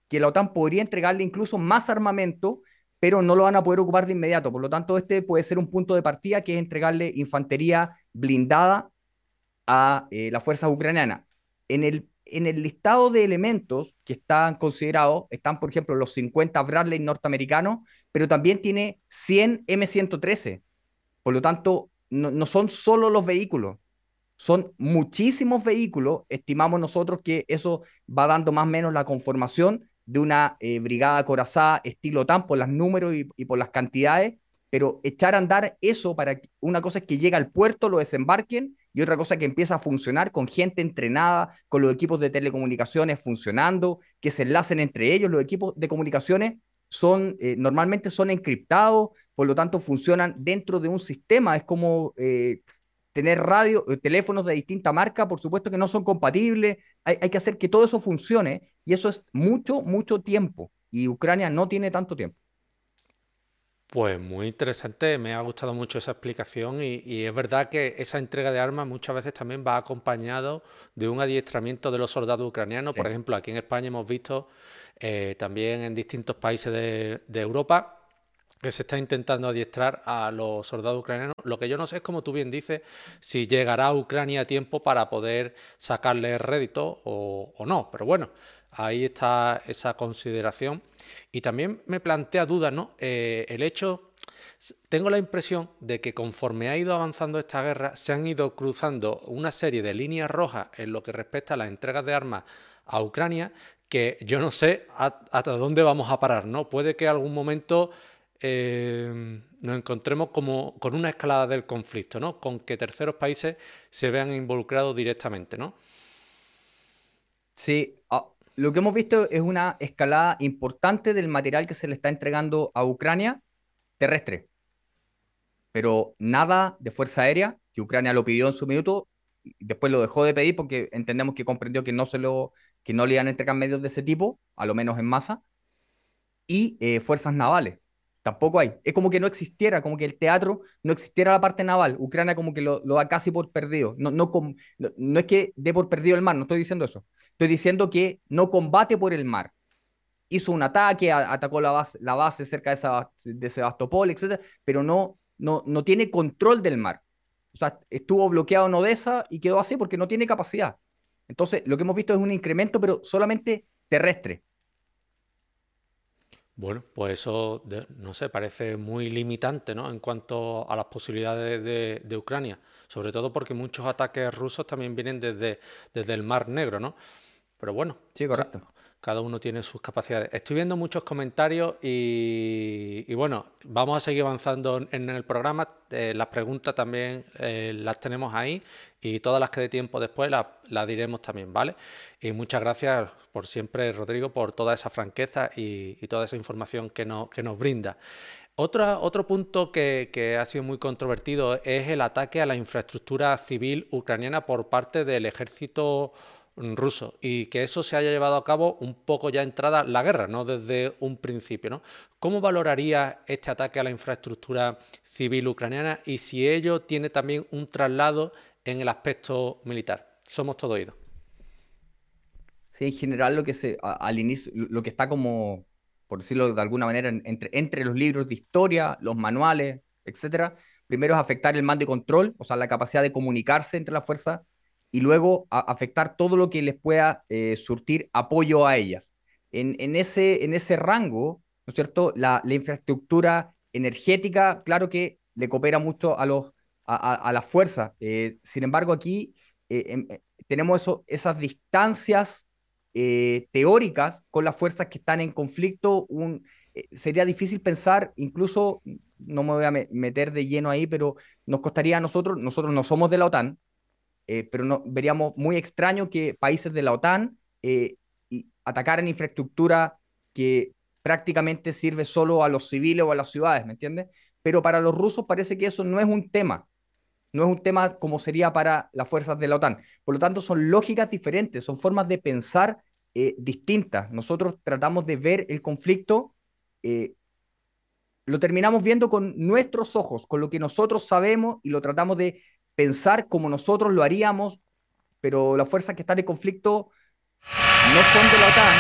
que la OTAN podría entregarle incluso más armamento, pero no lo van a poder ocupar de inmediato. Por lo tanto, este puede ser un punto de partida que es entregarle infantería blindada a eh, las fuerzas ucranianas. En el, en el listado de elementos que están considerados, están, por ejemplo, los 50 Bradley norteamericanos, pero también tiene 100 M113. Por lo tanto, no, son solo los vehículos, son muchísimos vehículos. Estimamos nosotros que eso va dando más o menos la conformación de una eh, brigada corazada estilo TAM por los números y, por las cantidades, pero echar a andar eso para una cosa es que llega al puerto, lo desembarquen y otra cosa que empieza a funcionar con gente entrenada, con los equipos de telecomunicaciones funcionando, que se enlacen entre ellos. Los equipos de comunicaciones son eh, normalmente son encriptados, por lo tanto funcionan dentro de un sistema. Es como eh, tener radio, eh, teléfonos de distinta marca, por supuesto que no son compatibles, hay, que hacer que todo eso funcione y eso es mucho, mucho tiempo y Ucrania no tiene tanto tiempo.
Pues muy interesante, me ha gustado mucho esa explicación y, y, es verdad que esa entrega de armas muchas veces también va acompañado de un adiestramiento de los soldados ucranianos. Sí. Por ejemplo, aquí en España hemos visto eh, también en distintos países de, de Europa que se está intentando adiestrar a los soldados ucranianos. Lo que yo no sé es, como tú bien dices, si llegará a Ucrania a tiempo para poder sacarle rédito o, o no. Pero bueno, ahí está esa consideración. Y también me plantea dudas, ¿no? Eh, el hecho, tengo la impresión de que conforme ha ido avanzando esta guerra, se han ido cruzando una serie de líneas rojas en lo que respecta a las entregas de armas a Ucrania, que yo no sé hasta dónde vamos a parar, ¿no? Puede que algún momento eh, nos encontremos como con una escalada del conflicto, ¿no? Con que terceros países se vean involucrados directamente, ¿no?
Sí, lo que hemos visto es una escalada importante del material que se le está entregando a Ucrania terrestre, pero nada de fuerza aérea, que Ucrania lo pidió en su minuto, después lo dejó de pedir porque entendemos que comprendió que no se lo que no le iban a entregar medios de ese tipo, a lo menos en masa, y eh, fuerzas navales Tampoco hay. Es como que no existiera, como que el teatro no existiera la parte naval. Ucrania como que lo, lo da casi por perdido. No, no, no, no, es que dé por perdido el mar, no estoy diciendo eso. Estoy diciendo que no combate por el mar. Hizo un ataque, atacó la base, cerca de Sebastopol, etc. Pero no, no, no tiene control del mar. O sea, estuvo bloqueado en Odessa y quedó así porque no tiene capacidad. Entonces, lo que hemos visto es un incremento, pero solamente terrestre.
Bueno, pues eso, no sé, parece muy limitante ¿no? en cuanto a las posibilidades de, de, Ucrania, sobre todo porque muchos ataques rusos también vienen desde, desde el Mar Negro, ¿no? Pero bueno,
sí, correcto
cada uno tiene sus capacidades. Estoy viendo muchos comentarios y, y bueno, vamos a seguir avanzando en el programa. Eh, las preguntas también eh, las tenemos ahí y todas las que dé tiempo después las, las, diremos también, ¿vale? Y muchas gracias por siempre, Rodrigo, por toda esa franqueza y, y toda esa información que, no, que nos brinda. Otra, otro punto que, que, ha sido muy controvertido es el ataque a la infraestructura civil ucraniana por parte del ejército ruso y que eso se haya llevado a cabo un poco ya entrada la guerra, no desde un principio. ¿no? ¿Cómo valoraría este ataque a la infraestructura civil ucraniana y si ello tiene también un traslado en el aspecto militar? Somos todo oídos.
Sí, en general lo que se al inicio, lo que está como, por decirlo de alguna manera, entre, entre los libros de historia, los manuales, etcétera, primero es afectar el mando y control, o sea, la capacidad de comunicarse entre las fuerzas y luego a afectar todo lo que les pueda eh, surtir apoyo a ellas. En, en, ese, en ese rango, ¿no es cierto? La, infraestructura energética, claro que le coopera mucho a, los, a, a, a la fuerza. Eh, sin embargo, aquí eh, em, tenemos eso, esas distancias teóricas con las fuerzas que están en conflicto. Un, sería difícil pensar, incluso, no me voy a me meter de lleno ahí, pero nos costaría a nosotros, nosotros no somos de la OTAN, eh, pero no, veríamos muy extraño que países de la OTAN eh, atacaran infraestructura que prácticamente sirve solo a los civiles o a las ciudades, ¿me entiendes? Pero para los rusos parece que eso no es un tema, no es un tema como sería para las fuerzas de la OTAN. Por lo tanto, son lógicas diferentes, son formas de pensar eh, distintas. Nosotros tratamos de ver el conflicto, lo terminamos viendo con nuestros ojos, con lo que nosotros sabemos y lo tratamos de pensar como nosotros lo haríamos, pero las fuerzas que están en conflicto no son de la OTAN,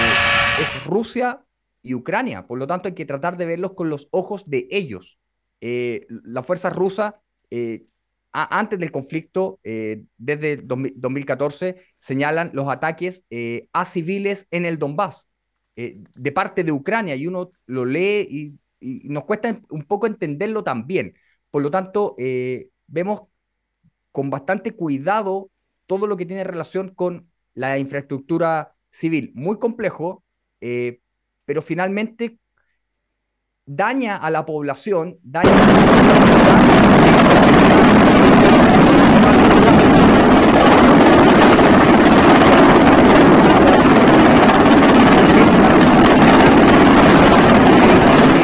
eh, es Rusia y Ucrania. Por lo tanto, hay que tratar de verlos con los ojos de ellos. Eh, las fuerzas rusas eh, antes del conflicto, desde 2014, señalan los ataques a civiles en el Donbass de parte de Ucrania y uno lo lee y, nos cuesta un poco entenderlo también. Por lo tanto, vemos con bastante cuidado todo lo que tiene relación con la infraestructura civil. Muy complejo, pero finalmente daña a la población, daña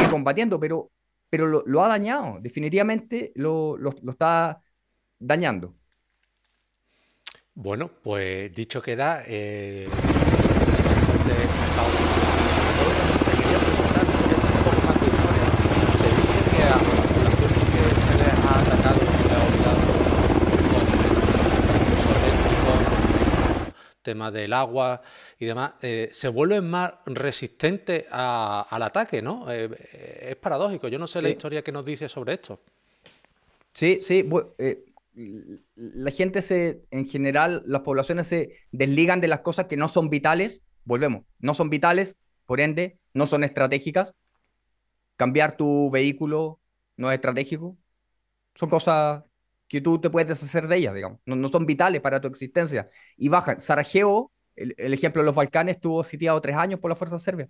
combatiendo, pero, pero lo, ha dañado, definitivamente lo, está dañando.
Bueno, pues dicho queda, eh, tema del agua y demás, eh, se vuelven más resistentes al ataque, ¿no? Eh, es paradójico. Yo no sé la historia que nos dice sobre esto.
Sí, sí. Eh, la gente se, en general, las poblaciones se desligan de las cosas que no son vitales. Volvemos, no son vitales, por ende, no son estratégicas. Cambiar tu vehículo no es estratégico. Son cosas que tú te puedes deshacer de ellas, digamos. No, son vitales para tu existencia. Y bajan. Sarajevo, el, ejemplo de los Balcanes, estuvo sitiado tres años por la fuerza serbia.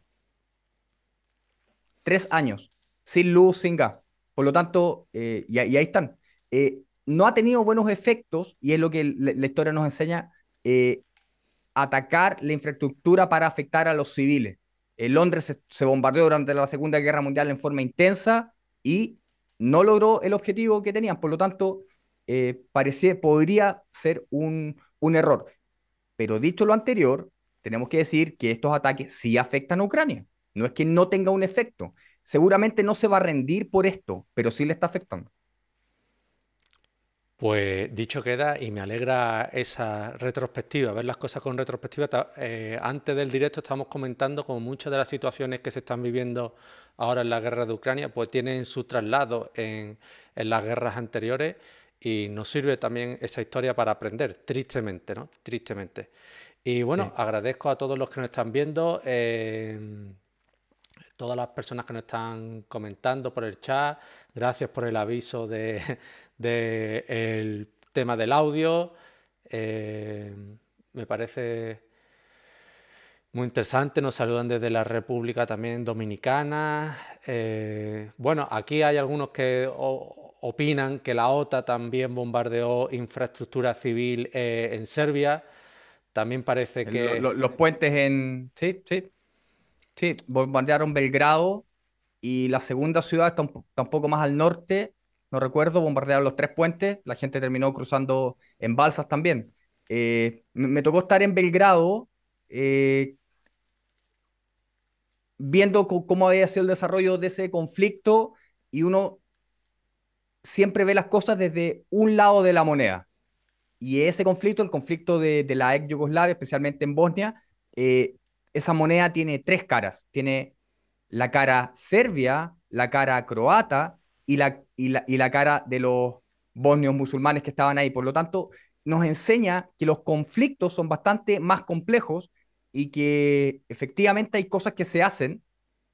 Tres años. Sin luz, sin gas. Por lo tanto, eh, y, ahí están. Eh, no ha tenido buenos efectos, y es lo que la, historia nos enseña, eh, atacar la infraestructura para afectar a los civiles. Londres se bombardeó durante la Segunda Guerra Mundial en forma intensa y no logró el objetivo que tenían. Por lo tanto, eh, podría ser un, un error. Pero dicho lo anterior, tenemos que decir que estos ataques sí afectan a Ucrania. No es que no tenga un efecto. Seguramente no se va a rendir por esto, pero sí le está afectando.
Pues dicho queda y me alegra esa retrospectiva, ver las cosas con retrospectiva. Eh, antes del directo estamos comentando como muchas de las situaciones que se están viviendo ahora en la guerra de Ucrania, pues tienen su traslado en, en las guerras anteriores y nos sirve también esa historia para aprender, tristemente, ¿no? Tristemente. Y bueno, agradezco a todos los que nos están viendo, eh, todas las personas que nos están comentando por el chat, gracias por el aviso de, el tema del audio. Eh, me parece muy interesante, nos saludan desde la República también Dominicana. Eh, bueno, aquí hay algunos que opinan que la OTA también bombardeó infraestructura civil eh, en Serbia. También parece que...
los puentes en... Sí, sí. Sí, bombardearon Belgrado y la segunda ciudad está un, poco más al norte, no recuerdo, bombardearon los tres puentes, la gente terminó cruzando en balsas también. Eh, me, tocó estar en Belgrado eh, viendo cómo había sido el desarrollo de ese conflicto y uno siempre ve las cosas desde un lado de la moneda. Y ese conflicto, el conflicto de, la ex Yugoslavia, especialmente en Bosnia, eh, esa moneda tiene tres caras. Tiene la cara serbia, la cara croata y la, y la, cara de los bosnios musulmanes que estaban ahí. Por lo tanto, nos enseña que los conflictos son bastante más complejos y que efectivamente hay cosas que se hacen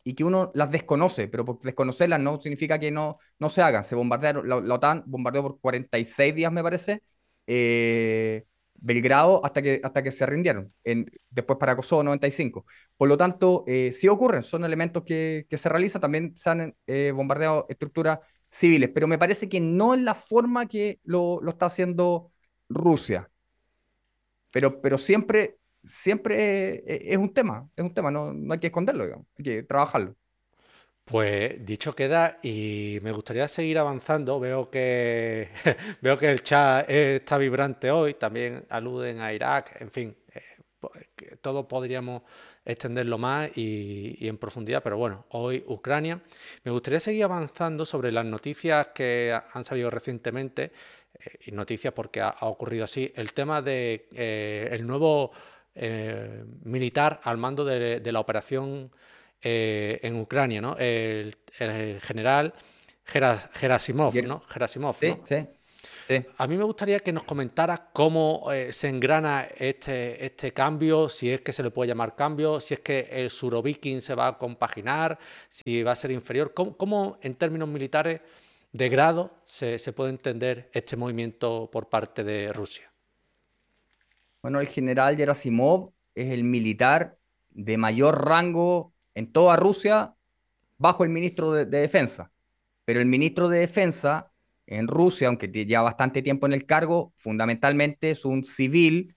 y que uno las desconoce, pero por desconocerlas no significa que no, no se hagan. Se bombardearon, la, OTAN bombardeó por 46 días, me parece, eh, Belgrado hasta que, hasta que se rindieron, en, después para Kosovo 95. Por lo tanto, eh, sí ocurren, son elementos que, que se realizan, también se han eh, bombardeado estructuras civiles, pero me parece que no es la forma que lo, lo está haciendo Rusia. Pero, pero siempre siempre eh, es un tema, es un tema, no, hay que esconderlo, digamos, hay que trabajarlo.
Pues dicho queda y me gustaría seguir avanzando. Veo que veo que el chat está vibrante hoy. También aluden a Irak. En fin, eh, todo podríamos extenderlo más y, en profundidad. Pero bueno, hoy Ucrania. Me gustaría seguir avanzando sobre las noticias que han salido recientemente eh, y noticias porque ha, ocurrido así. El tema de el nuevo eh, militar al mando de, la operación eh, en Ucrania, ¿no? El, general Gerasimov, ¿no? Gerasimov,
sí, sí.
A mí me gustaría que nos comentaras cómo eh, se engrana este, este cambio, si es que se le puede llamar cambio, si es que el Suroviking se va a compaginar, si va a ser inferior. ¿Cómo, en términos militares de grado se, se puede entender este movimiento por parte de Rusia?
Bueno, el general Gerasimov es el militar de mayor rango en toda Rusia bajo el ministro de, Defensa. Pero el ministro de Defensa en Rusia, aunque lleva bastante tiempo en el cargo, fundamentalmente es un civil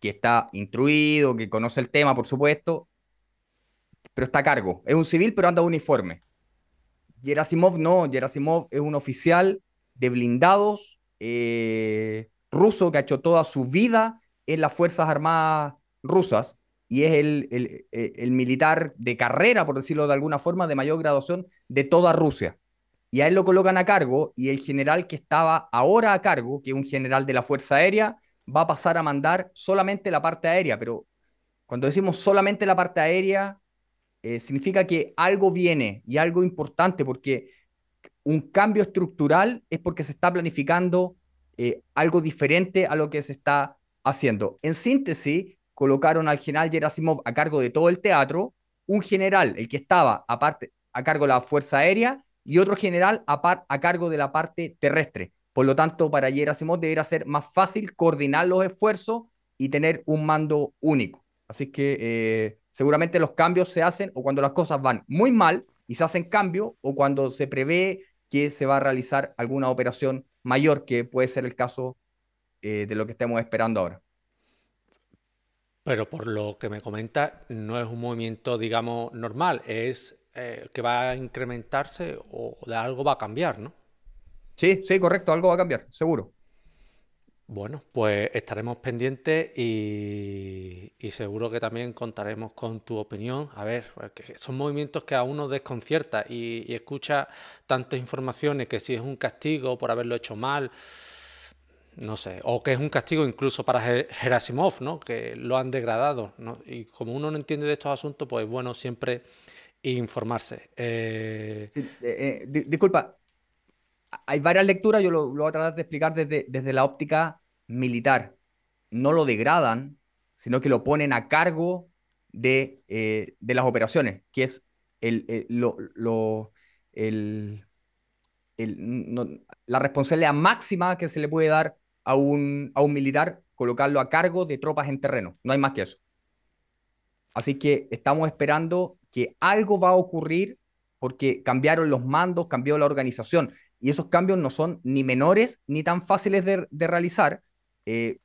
que está instruido, que conoce el tema, por supuesto, pero está a cargo. Es un civil, pero anda uniforme. Gerasimov no, Gerasimov es un oficial de blindados eh, ruso que ha hecho toda su vida en las Fuerzas Armadas rusas y es el, eh, el, militar de carrera, por decirlo de alguna forma, de mayor graduación de toda Rusia. Y a él lo colocan a cargo y el general que estaba ahora a cargo, que es un general de la Fuerza Aérea, va a pasar a mandar solamente la parte aérea. Pero cuando decimos solamente la parte aérea, eh, significa que algo viene y algo importante, porque un cambio estructural es porque se está planificando eh, algo diferente a lo que se está haciendo. En síntesis, colocaron al general Gerasimov a cargo de todo el teatro, un general, el que estaba aparte, a cargo de la Fuerza Aérea, y otro general a, a cargo de la parte terrestre. Por lo tanto, para Gerasimov debería ser más fácil coordinar los esfuerzos y tener un mando único. Así que eh, seguramente los cambios se hacen o cuando las cosas van muy mal y se hacen cambios o cuando se prevé que se va a realizar alguna operación mayor, que puede ser el caso eh, de lo que estemos esperando ahora.
Pero por lo que me comenta, no es un movimiento, digamos, normal, es eh, que va a incrementarse o de algo va a cambiar, ¿no?
Sí, sí, correcto, algo va a cambiar, seguro.
Bueno, pues estaremos pendientes y, seguro que también contaremos con tu opinión. A ver, son movimientos que a uno desconcierta y, y escucha tantas informaciones que si es un castigo por haberlo hecho mal, no sé, o que es un castigo incluso para Gerasimov, ¿no? Que lo han degradado, ¿no? Y como uno no entiende de estos asuntos, pues bueno, siempre informarse.
Eh, eh, eh, disculpa, hay varias lecturas, yo lo, voy a tratar de explicar desde, desde la óptica militar. No lo degradan, sino que lo ponen a cargo de, de las operaciones, que es el, lo, el, la responsabilidad máxima que se le puede dar a un, a un militar, colocarlo a cargo de tropas en terreno. No hay más que eso. Así que estamos esperando que algo va a ocurrir porque cambiaron los mandos, cambió la organización y esos cambios no son ni menores ni tan fáciles de, realizar. Eh,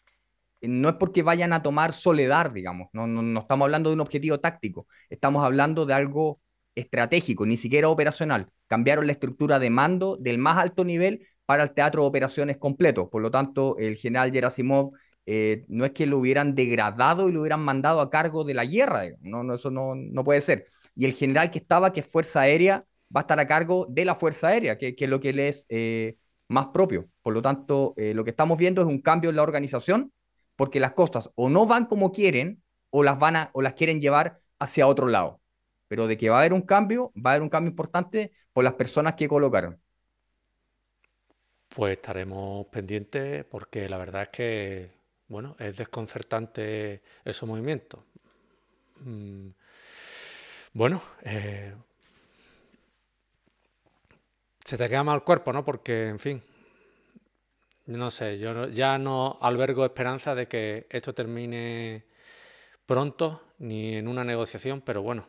no es porque vayan a tomar soledad, digamos, no, no, no, estamos hablando de un objetivo táctico, estamos hablando de algo estratégico, ni siquiera operacional. Cambiaron la estructura de mando del más alto nivel para el teatro de operaciones completo. Por lo tanto, el general Gerasimov eh, no es que lo hubieran degradado y lo hubieran mandado a cargo de la guerra, no, no, eso no, no puede ser. Y el general que estaba, que es Fuerza Aérea, va a estar a cargo de la Fuerza Aérea, que, que es lo que le es eh, más propio. Por lo tanto, eh, lo que estamos viendo es un cambio en la organización, porque las cosas o no van como quieren, o las, van a, o las quieren llevar hacia otro lado. Pero de que va a haber un cambio, va a haber un cambio importante por las personas que colocaron.
Pues estaremos pendientes porque la verdad es que, bueno, es desconcertante esos movimientos. Mm, bueno, eh, se te queda mal el cuerpo, ¿no? Porque, en fin, no sé, yo ya no albergo esperanza de que esto termine pronto ni en una negociación, pero bueno,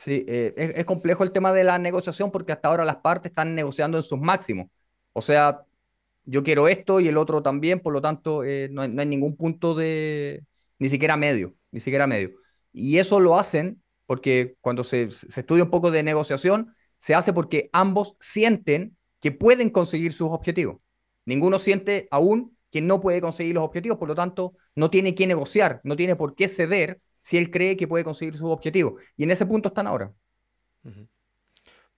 Sí, eh, es, complejo el tema de la negociación porque hasta ahora las partes están negociando en sus máximos. O sea, yo quiero esto y el otro también, por lo tanto, eh, no, hay, ningún punto de, ni siquiera medio, ni siquiera medio. Y eso lo hacen porque cuando se, se estudia un poco de negociación, se hace porque ambos sienten que pueden conseguir sus objetivos. Ninguno siente aún que no puede conseguir los objetivos, por lo tanto, no tiene que negociar, no tiene por qué ceder si él cree que puede conseguir sus objetivos. Y en ese punto están ahora.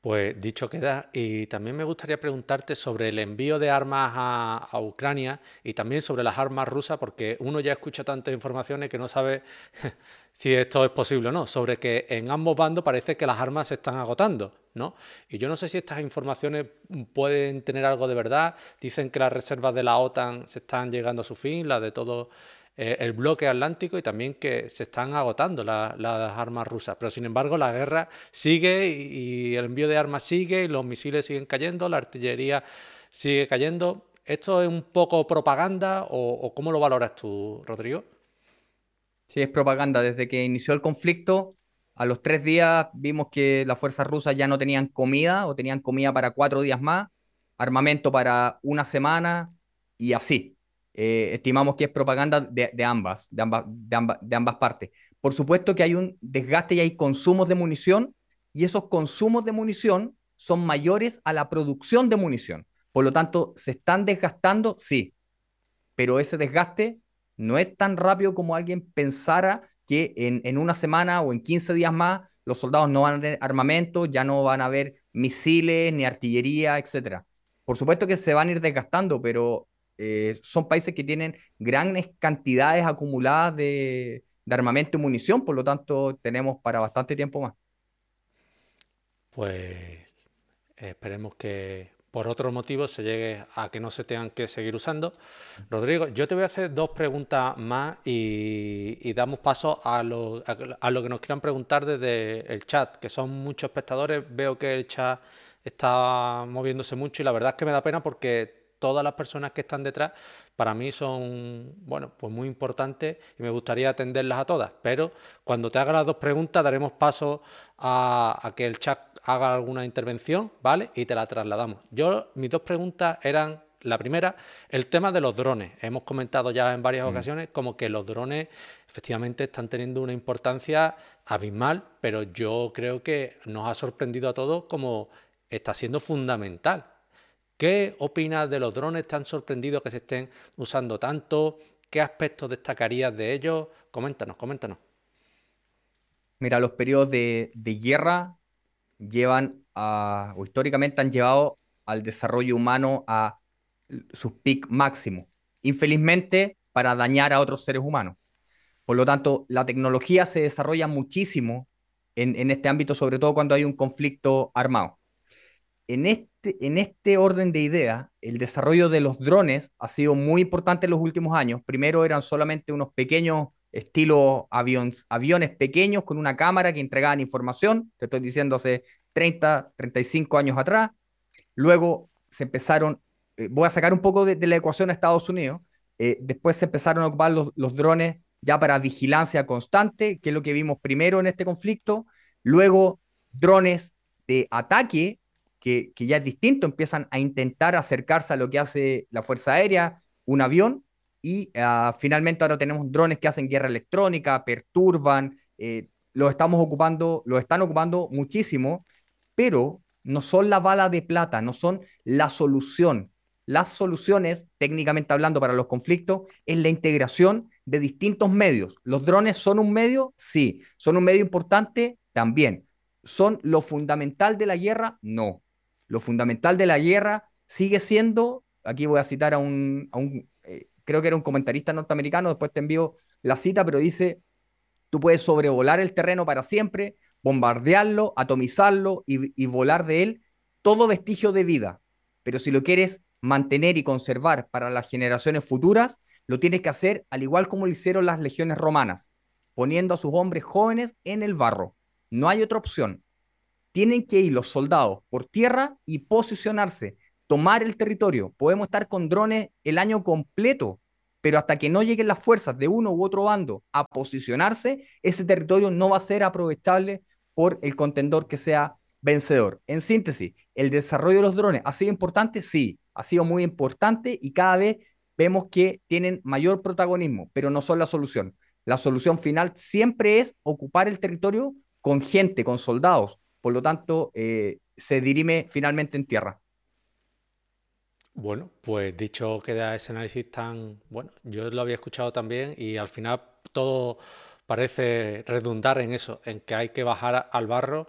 Pues dicho queda, y también me gustaría preguntarte sobre el envío de armas a, Ucrania y también sobre las armas rusas, porque uno ya escucha tantas informaciones que no sabe si esto es posible o no, sobre que en ambos bandos parece que las armas se están agotando, ¿no? Y yo no sé si estas informaciones pueden tener algo de verdad, dicen que las reservas de la OTAN se están llegando a su fin, las de todo eh, el bloque atlántico y también que se están agotando las armas rusas. Pero sin embargo la guerra sigue y, el envío de armas sigue y los misiles siguen cayendo, la artillería sigue cayendo. ¿Esto es un poco propaganda o, cómo lo valoras tú, Rodrigo?
Sí, es propaganda. Desde que inició el conflicto, a los tres días vimos que las fuerzas rusas ya no tenían comida o tenían comida para cuatro días más, armamento para una semana y así. Eh, estimamos que es propaganda de, ambas, de ambas, de, ambas, partes. Por supuesto que hay un desgaste y hay consumos de munición, y esos consumos de munición son mayores a la producción de munición. Por lo tanto, ¿se están desgastando? Sí, pero ese desgaste no es tan rápido como alguien pensara que en, en una semana o en 15 días más los soldados no van a tener armamento, ya no van a haber misiles ni artillería, etc. Por supuesto que se van a ir desgastando, pero eh, son países que tienen grandes cantidades acumuladas de, armamento y munición, por lo tanto tenemos para bastante tiempo más.
Pues esperemos que por otros motivos se llegue a que no se tengan que seguir usando. Rodrigo, yo te voy a hacer dos preguntas más y, damos paso a lo, a lo, que nos quieran preguntar desde el chat, que son muchos espectadores. Veo que el chat está moviéndose mucho y la verdad es que me da pena porque todas las personas que están detrás para mí son, bueno, pues muy importantes y me gustaría atenderlas a todas. Pero cuando te haga las dos preguntas daremos paso a, que el chat haga alguna intervención, ¿vale? Y te la trasladamos. Yo, mis dos preguntas eran la primera, el tema de los drones. Hemos comentado ya en varias mm. ocasiones como que los drones efectivamente están teniendo una importancia abismal, pero yo creo que nos ha sorprendido a todos como está siendo fundamental. ¿Qué opinas de los drones? ¿Te han sorprendido que se estén usando tanto? ¿Qué aspectos destacarías de ellos? Coméntanos, coméntanos.
Mira, los periodos de, guerra llevan a, o históricamente han llevado al desarrollo humano a sus pic máximo. Infelizmente, para dañar a otros seres humanos. Por lo tanto, la tecnología se desarrolla muchísimo en este ámbito, sobre todo cuando hay un conflicto armado. En este, en este orden de ideas, el desarrollo de los drones ha sido muy importante en los últimos años. Primero eran solamente unos pequeños estilo aviones, aviones pequeños con una cámara que entregaban información, te estoy diciendo hace 30, 35 años atrás. Luego se empezaron, eh, voy a sacar un poco de, la ecuación a Estados Unidos, eh, después se empezaron a ocupar los, los, drones ya para vigilancia constante, que es lo que vimos primero en este conflicto. Luego drones de ataque que, ya es distinto, empiezan a intentar acercarse a lo que hace la Fuerza Aérea, un avión, y ah, finalmente ahora tenemos drones que hacen guerra electrónica, perturban, eh, estamos ocupando, lo están ocupando muchísimo, pero no son la bala de plata, no son la solución. Las soluciones, técnicamente hablando, para los conflictos es la integración de distintos medios. ¿Los drones son un medio? Sí. ¿Son un medio importante? También. ¿Son lo fundamental de la guerra? No. Lo fundamental de la guerra sigue siendo, aquí voy a citar a un, eh, creo que era un comentarista norteamericano, después te envío la cita, pero dice, tú puedes sobrevolar el terreno para siempre, bombardearlo, atomizarlo y, y volar de él todo vestigio de vida, pero si lo quieres mantener y conservar para las generaciones futuras, lo tienes que hacer al igual como lo hicieron las legiones romanas, poniendo a sus hombres jóvenes en el barro. No hay otra opción tienen que ir los soldados por tierra y posicionarse, tomar el territorio. Podemos estar con drones el año completo, pero hasta que no lleguen las fuerzas de uno u otro bando a posicionarse, ese territorio no va a ser aprovechable por el contendor que sea vencedor. En síntesis, ¿el desarrollo de los drones ha sido importante? Sí, ha sido muy importante y cada vez vemos que tienen mayor protagonismo, pero no son la solución. La solución final siempre es ocupar el territorio con gente, con soldados, por lo tanto, eh, se dirime finalmente en tierra.
Bueno, pues dicho queda ese análisis tan bueno, yo lo había escuchado también y al final todo parece redundar en eso, en que hay que bajar al barro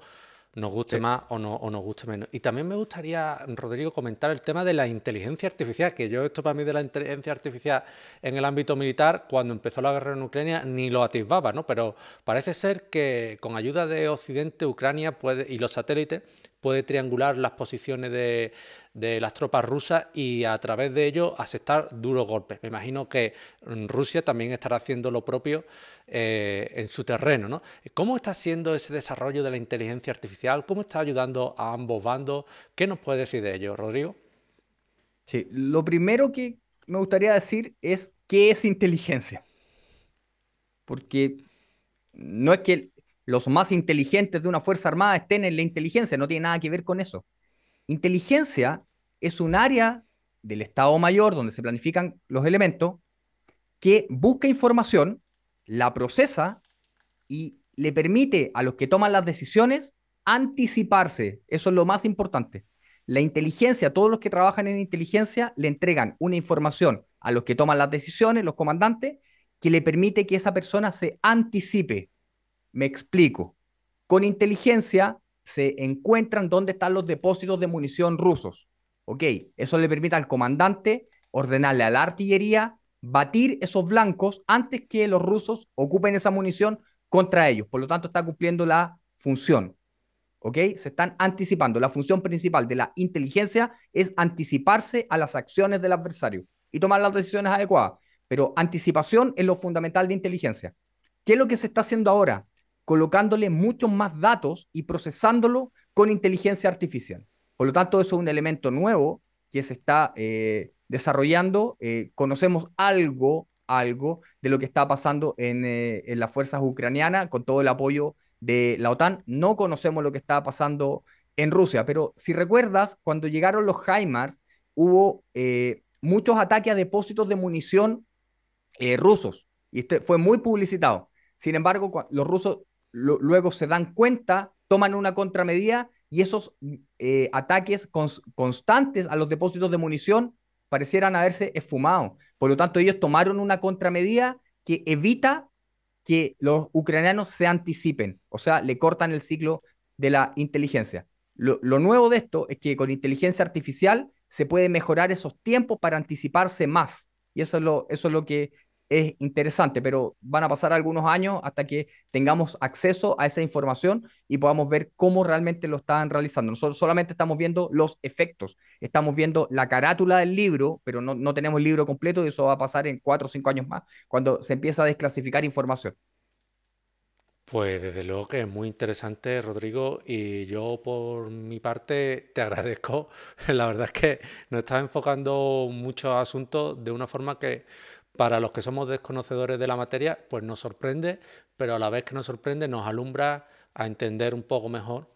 nos guste más o, no, o nos guste menos. Y también me gustaría, Rodrigo, comentar el tema de la inteligencia artificial, que yo esto para mí de la inteligencia artificial en el ámbito militar, cuando empezó la guerra en Ucrania, ni lo atisbaba, ¿no? Pero parece ser que con ayuda de Occidente, Ucrania puede, y los satélites puede triangular las posiciones de, las tropas rusas y a través de ello aceptar duros golpes. Me imagino que Rusia también estará haciendo lo propio eh, en su terreno. ¿no? ¿Cómo está siendo ese desarrollo de la inteligencia artificial? ¿Cómo está ayudando a ambos bandos? ¿Qué nos puede decir de ello, Rodrigo?
Sí, lo primero que me gustaría decir es qué es inteligencia. Porque no es que los más inteligentes de una Fuerza Armada estén en la inteligencia, no tiene nada que ver con eso. Inteligencia es un área del Estado Mayor donde se planifican los elementos que busca información, la procesa y le permite a los que toman las decisiones anticiparse. Eso es lo más importante. La inteligencia, todos los que trabajan en inteligencia le entregan una información a los que toman las decisiones, los comandantes, que le permite que esa persona se anticipe me explico. Con inteligencia se encuentran dónde están los depósitos de munición rusos. Ok, eso le permite al comandante ordenarle a la artillería batir esos blancos antes que los rusos ocupen esa munición contra ellos. Por lo tanto, está cumpliendo la función. ¿Ok? Se están anticipando. La función principal de la inteligencia es anticiparse a las acciones del adversario y tomar las decisiones adecuadas. Pero anticipación es lo fundamental de inteligencia. ¿Qué es lo que se está haciendo ahora? Colocándole muchos más datos y procesándolo con inteligencia artificial. Por lo tanto, eso es un elemento nuevo que se está eh, desarrollando. Eh, conocemos algo, algo de lo que está pasando en, eh, en, las fuerzas ucranianas con todo el apoyo de la OTAN. No conocemos lo que está pasando en Rusia, pero si recuerdas, cuando llegaron los HIMARS, hubo muchos ataques a depósitos de munición rusos y este fue muy publicitado. Sin embargo, los rusos luego se dan cuenta, toman una contramedida y esos eh, ataques constantes a los depósitos de munición parecieran haberse esfumado. Por lo tanto, ellos tomaron una contramedida que evita que los ucranianos se anticipen, o sea, le cortan el ciclo de la inteligencia. Lo, lo, nuevo de esto es que con inteligencia artificial se puede mejorar esos tiempos para anticiparse más. Y eso es lo, eso es lo que es interesante, pero van a pasar algunos años hasta que tengamos acceso a esa información y podamos ver cómo realmente lo están realizando. Nosotros solamente estamos viendo los efectos, estamos viendo la carátula del libro, pero no, no tenemos el libro completo y eso va a pasar en cuatro o cinco años más, cuando se empieza a desclasificar información.
Pues desde luego que es muy interesante, Rodrigo, y yo por mi parte te agradezco. La verdad es que nos estás enfocando muchos asuntos de una forma que para los que somos desconocedores de la materia, pues nos sorprende, pero a la vez que nos sorprende nos alumbra a entender un poco mejor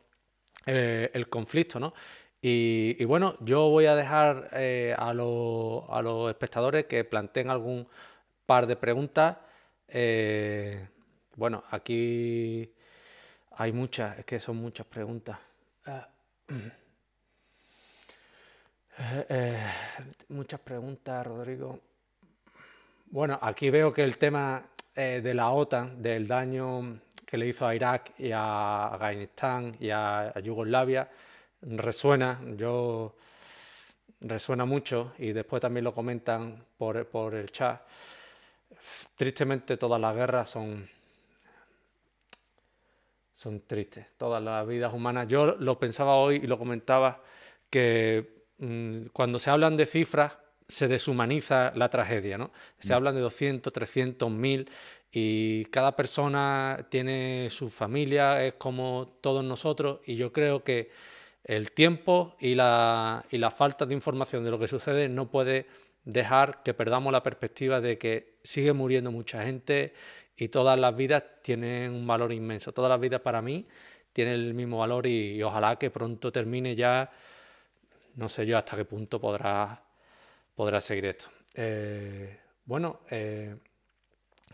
eh, el conflicto, ¿no? Y, bueno, yo voy a dejar eh, a, los espectadores que planteen algún par de preguntas. Eh, bueno, aquí hay muchas, es que son muchas preguntas. Ah, muchas preguntas, Rodrigo. Bueno, aquí veo que el tema eh, de la OTAN, del daño que le hizo a Irak y a Afganistán y a, Yugoslavia, resuena, yo resuena mucho y después también lo comentan por, por el chat. Tristemente todas las guerras son, son tristes, todas las vidas humanas. Yo lo pensaba hoy y lo comentaba que mm, cuando se hablan de cifras, se deshumaniza la tragedia, ¿no? Se mm. hablan de 200, 300, 1000 y cada persona tiene su familia, es como todos nosotros y yo creo que el tiempo y la, y la falta de información de lo que sucede no puede dejar que perdamos la perspectiva de que sigue muriendo mucha gente y todas las vidas tienen un valor inmenso. Todas las vidas para mí tienen el mismo valor y, y ojalá que pronto termine ya, no sé yo hasta qué punto podrá podrá seguir esto. Eh, bueno, eh,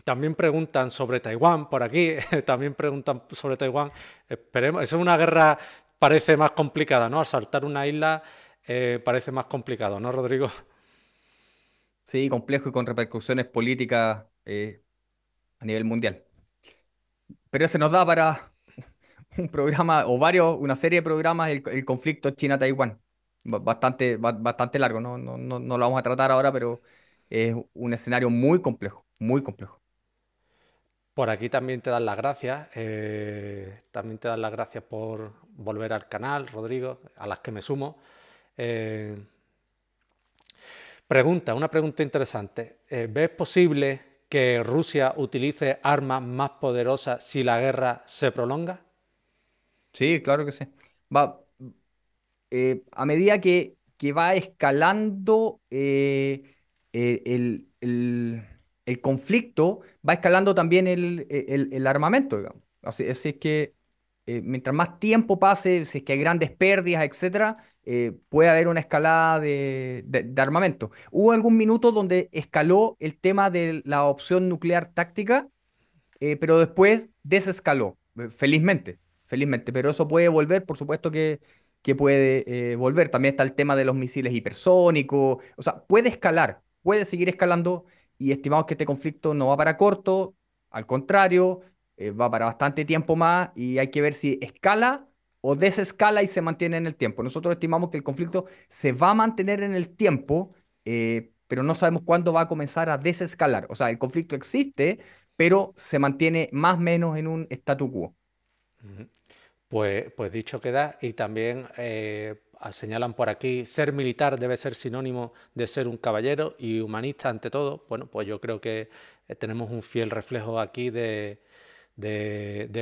también preguntan sobre Taiwán por aquí, también preguntan sobre Taiwán. Esperemos, es una guerra parece más complicada, ¿no? Asaltar una isla eh, parece más complicado, ¿no, Rodrigo?
Sí, complejo y con repercusiones políticas a nivel mundial. Pero se nos da para un programa o varios, una serie de programas el conflicto China-Taiwán. Bastante, bastante largo, no, no, no, no lo vamos a tratar ahora, pero es un escenario muy complejo, muy complejo.
Por aquí también te dan las gracias. Eh, también te dan las gracias por volver al canal, Rodrigo, a las que me sumo. Eh, pregunta, una pregunta interesante. Eh, ¿Ves posible que Rusia utilice armas más poderosas si la guerra se prolonga?
Sí, claro que sí. Va, a medida que, que va escalando el, el conflicto, va escalando también el, armamento, digamos. Así, es que eh, mientras más tiempo pase, si es que hay grandes pérdidas, etcétera, eh, puede haber una escalada de, armamento. Hubo algún minuto donde escaló el tema de la opción nuclear táctica, eh, pero después desescaló, felizmente, felizmente. Pero eso puede volver, por supuesto que, que puede volver. También está el tema de los misiles hipersónicos, o sea, puede escalar, puede seguir escalando y estimamos que este conflicto no va para corto, al contrario, eh, va para bastante tiempo más y hay que ver si escala o desescala y se mantiene en el tiempo. Nosotros estimamos que el conflicto se va a mantener en el tiempo, eh, pero no sabemos cuándo va a comenzar a desescalar. O sea, el conflicto existe, pero se mantiene más o menos en un statu quo.
Pues, pues dicho queda, y también eh, señalan por aquí, ser militar debe ser sinónimo de ser un caballero y humanista ante todo. Bueno, pues yo creo que eh, tenemos un fiel reflejo aquí de,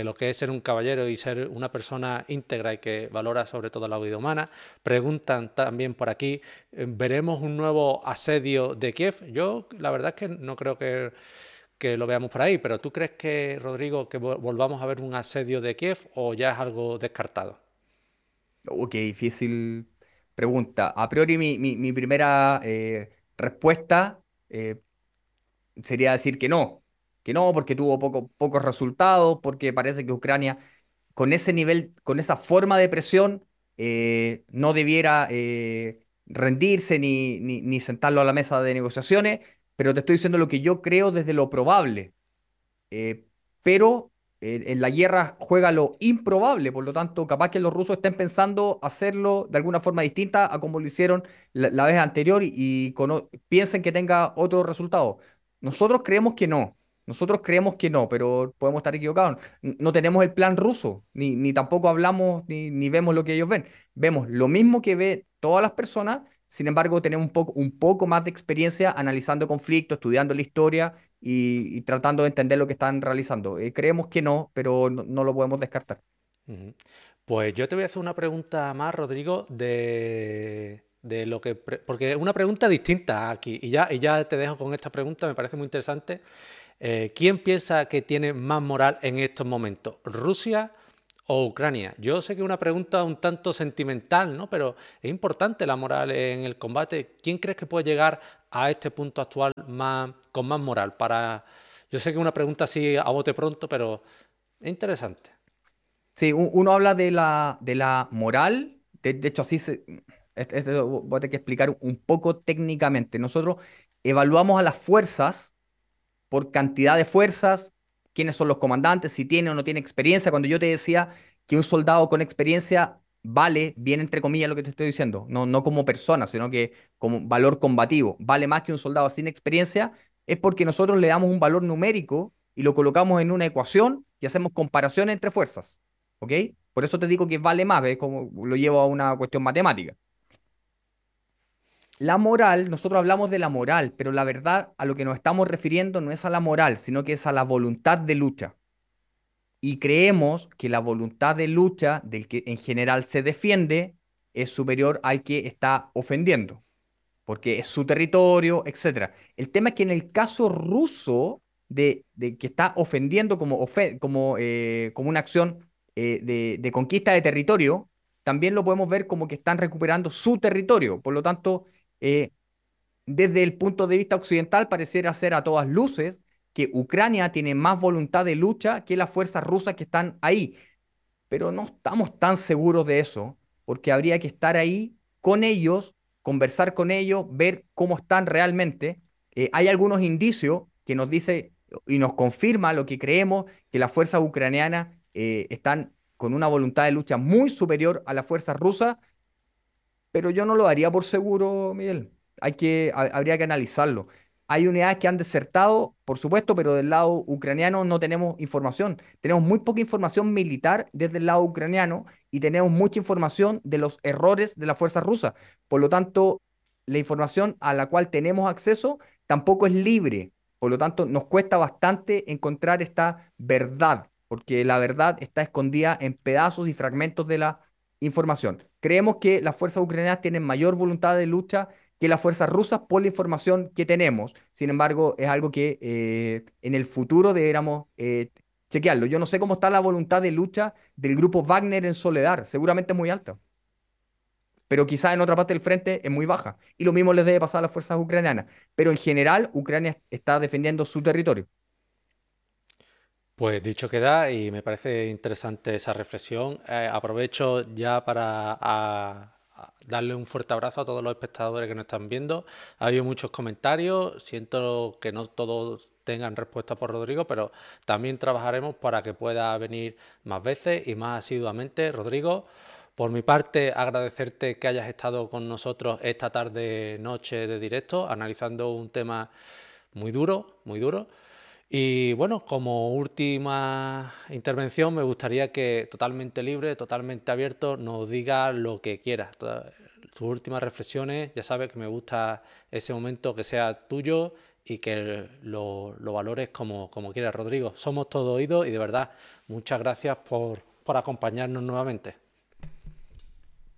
lo que es ser un caballero y ser una persona íntegra y que valora sobre todo la vida humana. Preguntan también por aquí, eh, ¿veremos un nuevo asedio de Kiev? Yo la verdad es que no creo que, que lo veamos por ahí, pero ¿tú crees que, Rodrigo, que volvamos a ver un asedio de Kiev o ya es algo descartado?
Oh, qué difícil pregunta. A priori, mi, primera eh, respuesta eh, sería decir que no. Que no, porque tuvo poco, pocos resultados, porque parece que Ucrania, con ese nivel, con esa forma de presión, eh, no debiera rendirse ni, ni, sentarlo a la mesa de negociaciones. Pero te estoy diciendo lo que yo creo desde lo probable. pero en la guerra juega lo improbable, por lo tanto, capaz que los rusos estén pensando hacerlo de alguna forma distinta a como lo hicieron la, vez anterior y, piensen que tenga otro resultado. Nosotros creemos que no, nosotros creemos que no, pero podemos estar equivocados. No tenemos el plan ruso, ni, ni tampoco hablamos ni, ni vemos lo que ellos ven. Vemos lo mismo que ve todas las personas, sin embargo, tenemos un poco, un poco más de experiencia analizando conflictos, estudiando la historia y, tratando de entender lo que están realizando. Eh, creemos que no, pero no, lo podemos descartar.
Pues yo te voy a hacer una pregunta más, Rodrigo, de, lo que... Porque es una pregunta distinta aquí, y ya, y ya te dejo con esta pregunta, me parece muy interesante. Eh, ¿Quién piensa que tiene más moral en estos momentos? ¿Rusia o Ucrania? Yo sé que es una pregunta un tanto sentimental, ¿no? Pero es importante la moral en el combate. ¿Quién crees que puede llegar a este punto actual más, con más moral? Para... Yo sé que es una pregunta así a bote pronto, pero es interesante.
Sí, uno habla de la, de la moral, de, hecho así se... Esto voy a tener que explicar un poco técnicamente. Nosotros evaluamos a las fuerzas por cantidad de fuerzas, quiénes son los comandantes, si tiene o no tiene experiencia. Cuando yo te decía que un soldado con experiencia vale, bien entre comillas lo que te estoy diciendo, no, no como persona, sino que como valor combativo, vale más que un soldado sin experiencia, es porque nosotros le damos un valor numérico y lo colocamos en una ecuación y hacemos comparaciones entre fuerzas. ¿Ok? Por eso te digo que vale más, ¿ves? Como lo llevo a una cuestión matemática. La moral, nosotros hablamos de la moral, pero la verdad a lo que nos estamos refiriendo no es a la moral, sino que es a la voluntad de lucha. Y creemos que la voluntad de lucha del que en general se defiende es superior al que está ofendiendo, porque es su territorio, etc. El tema es que en el caso ruso, de, que está ofendiendo como, como, eh, como una acción eh, de, de conquista de territorio, también lo podemos ver como que están recuperando su territorio. Por lo tanto, eh, desde el punto de vista occidental pareciera ser a todas luces que Ucrania tiene más voluntad de lucha que las fuerzas rusas que están ahí. Pero no estamos tan seguros de eso, porque habría que estar ahí con ellos, conversar con ellos, ver cómo están realmente. Eh, hay algunos indicios que nos dice y nos confirma lo que creemos, que las fuerzas ucranianas eh, están con una voluntad de lucha muy superior a las fuerzas rusas, pero yo no lo daría por seguro, Miguel. Hay que, habría que analizarlo. Hay unidades que han desertado, por supuesto, pero del lado ucraniano no tenemos información. Tenemos muy poca información militar desde el lado ucraniano y tenemos mucha información de los errores de las fuerzas rusas. Por lo tanto, la información a la cual tenemos acceso tampoco es libre. Por lo tanto, nos cuesta bastante encontrar esta verdad, porque la verdad está escondida en pedazos y fragmentos de la información. Creemos que las fuerzas ucranianas tienen mayor voluntad de lucha que las fuerzas rusas por la información que tenemos. Sin embargo, es algo que eh, en el futuro deberíamos eh, chequearlo. Yo no sé cómo está la voluntad de lucha del grupo Wagner en Soledad. Seguramente es muy alta. Pero quizás en otra parte del frente es muy baja. Y lo mismo les debe pasar a las fuerzas ucranianas. Pero en general, Ucrania está defendiendo su territorio.
Pues dicho queda y me parece interesante esa reflexión. Eh, aprovecho ya para darle un fuerte abrazo a todos los espectadores que nos están viendo. Ha habido muchos comentarios, siento que no todos tengan respuesta por Rodrigo, pero también trabajaremos para que pueda venir más veces y más asiduamente. Rodrigo, por mi parte, agradecerte que hayas estado con nosotros esta tarde, noche de directo, analizando un tema muy duro, muy duro. Y bueno, como última intervención, me gustaría que totalmente libre, totalmente abierto, nos diga lo que quiera. Sus últimas reflexiones, ya sabes que me gusta ese momento que sea tuyo y que lo, valores como, como quieras, Rodrigo. Somos todo oídos y de verdad, muchas gracias por, por acompañarnos nuevamente.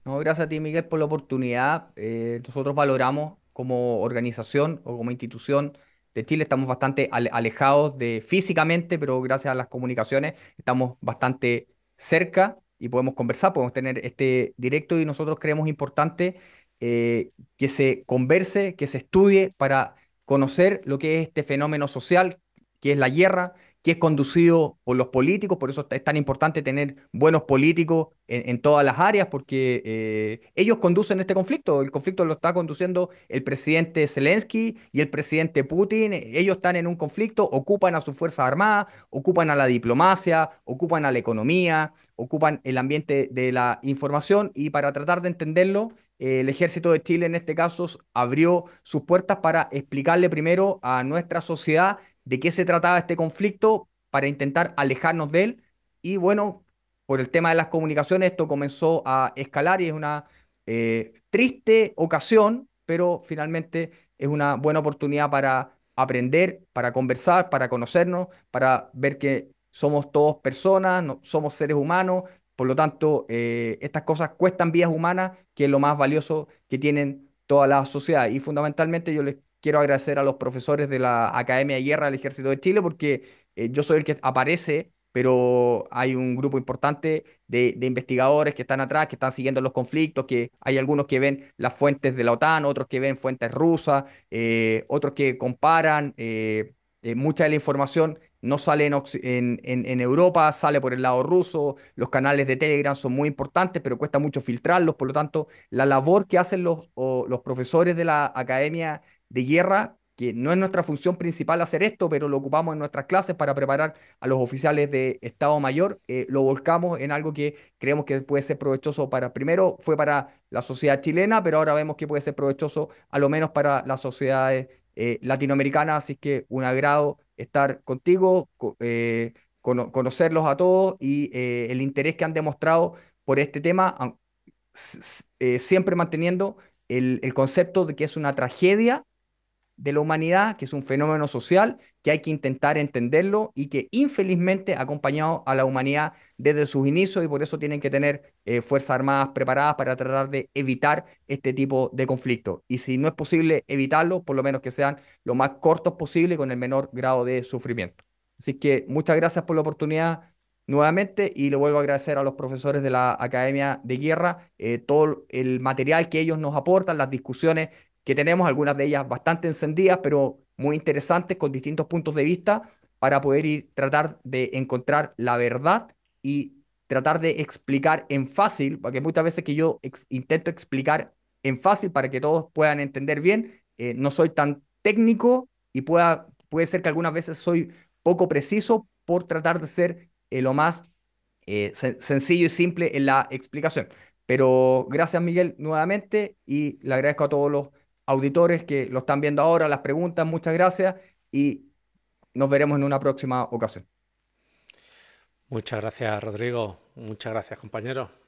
No, gracias a ti, Miguel, por la oportunidad. Eh, nosotros valoramos como organización o como institución de Chile. Estamos bastante alejados de físicamente, pero gracias a las comunicaciones estamos bastante cerca y podemos conversar, podemos tener este directo y nosotros creemos importante eh, que se converse, que se estudie para conocer lo que es este fenómeno social, que es la guerra, que es conducido por los políticos, por eso es tan importante tener buenos políticos en, todas las áreas, porque eh, ellos conducen este conflicto, el conflicto lo está conduciendo el presidente Zelensky y el presidente Putin, ellos están en un conflicto, ocupan a sus Fuerzas Armadas, ocupan a la diplomacia, ocupan a la economía, ocupan el ambiente de la información. Y para tratar de entenderlo, eh, el ejército de Chile en este caso abrió sus puertas para explicarle primero a nuestra sociedad de qué se trataba este conflicto para intentar alejarnos de él. Y bueno, por el tema de las comunicaciones esto comenzó a escalar y es una eh, triste ocasión, pero finalmente es una buena oportunidad para aprender, para conversar, para conocernos, para ver que somos todos personas, no, somos seres humanos, por lo tanto, eh, estas cosas cuestan vidas humanas, que es lo más valioso que tienen todas las sociedades. Y fundamentalmente yo les quiero agradecer a los profesores de la Academia de Guerra del Ejército de Chile porque eh, yo soy el que aparece, pero hay un grupo importante de, investigadores que están atrás, que están siguiendo los conflictos, que hay algunos que ven las fuentes de la OTAN, otros que ven fuentes rusas, eh, otros que comparan. Eh, mucha de la información no sale en, Europa, sale por el lado ruso, los canales de Telegram son muy importantes, pero cuesta mucho filtrarlos, por lo tanto, la labor que hacen los, los profesores de la Academia de guerra, que no es nuestra función principal hacer esto, pero lo ocupamos en nuestras clases para preparar a los oficiales de Estado Mayor, eh, lo volcamos en algo que creemos que puede ser provechoso para, primero fue para la sociedad chilena, pero ahora vemos que puede ser provechoso a lo menos para las sociedades eh, latinoamericanas, así que un agrado estar contigo, eh, conocerlos a todos y el interés que han demostrado por este tema, siempre manteniendo el, el concepto de que es una tragedia de la humanidad, que es un fenómeno social, que hay que intentar entenderlo y que infelizmente ha acompañado a la humanidad desde sus inicios y por eso tienen que tener eh, Fuerzas Armadas preparadas para tratar de evitar este tipo de conflictos. Y si no es posible evitarlo, por lo menos que sean lo más cortos posible con el menor grado de sufrimiento. Así que muchas gracias por la oportunidad nuevamente y le vuelvo a agradecer a los profesores de la Academia de Guerra eh, todo el material que ellos nos aportan, las discusiones que tenemos, algunas de ellas bastante encendidas, pero muy interesantes con distintos puntos de vista para poder ir, tratar de encontrar la verdad y tratar de explicar en fácil, porque muchas veces que yo intento explicar en fácil para que todos puedan entender bien, eh, no soy tan técnico y pueda, puede ser que algunas veces soy poco preciso por tratar de ser eh, lo más eh, sencillo y simple en la explicación. Pero gracias Miguel nuevamente y le agradezco a todos los auditores que lo están viendo ahora, las preguntas, muchas gracias y nos veremos en una próxima ocasión.
Muchas gracias Rodrigo, muchas gracias compañero.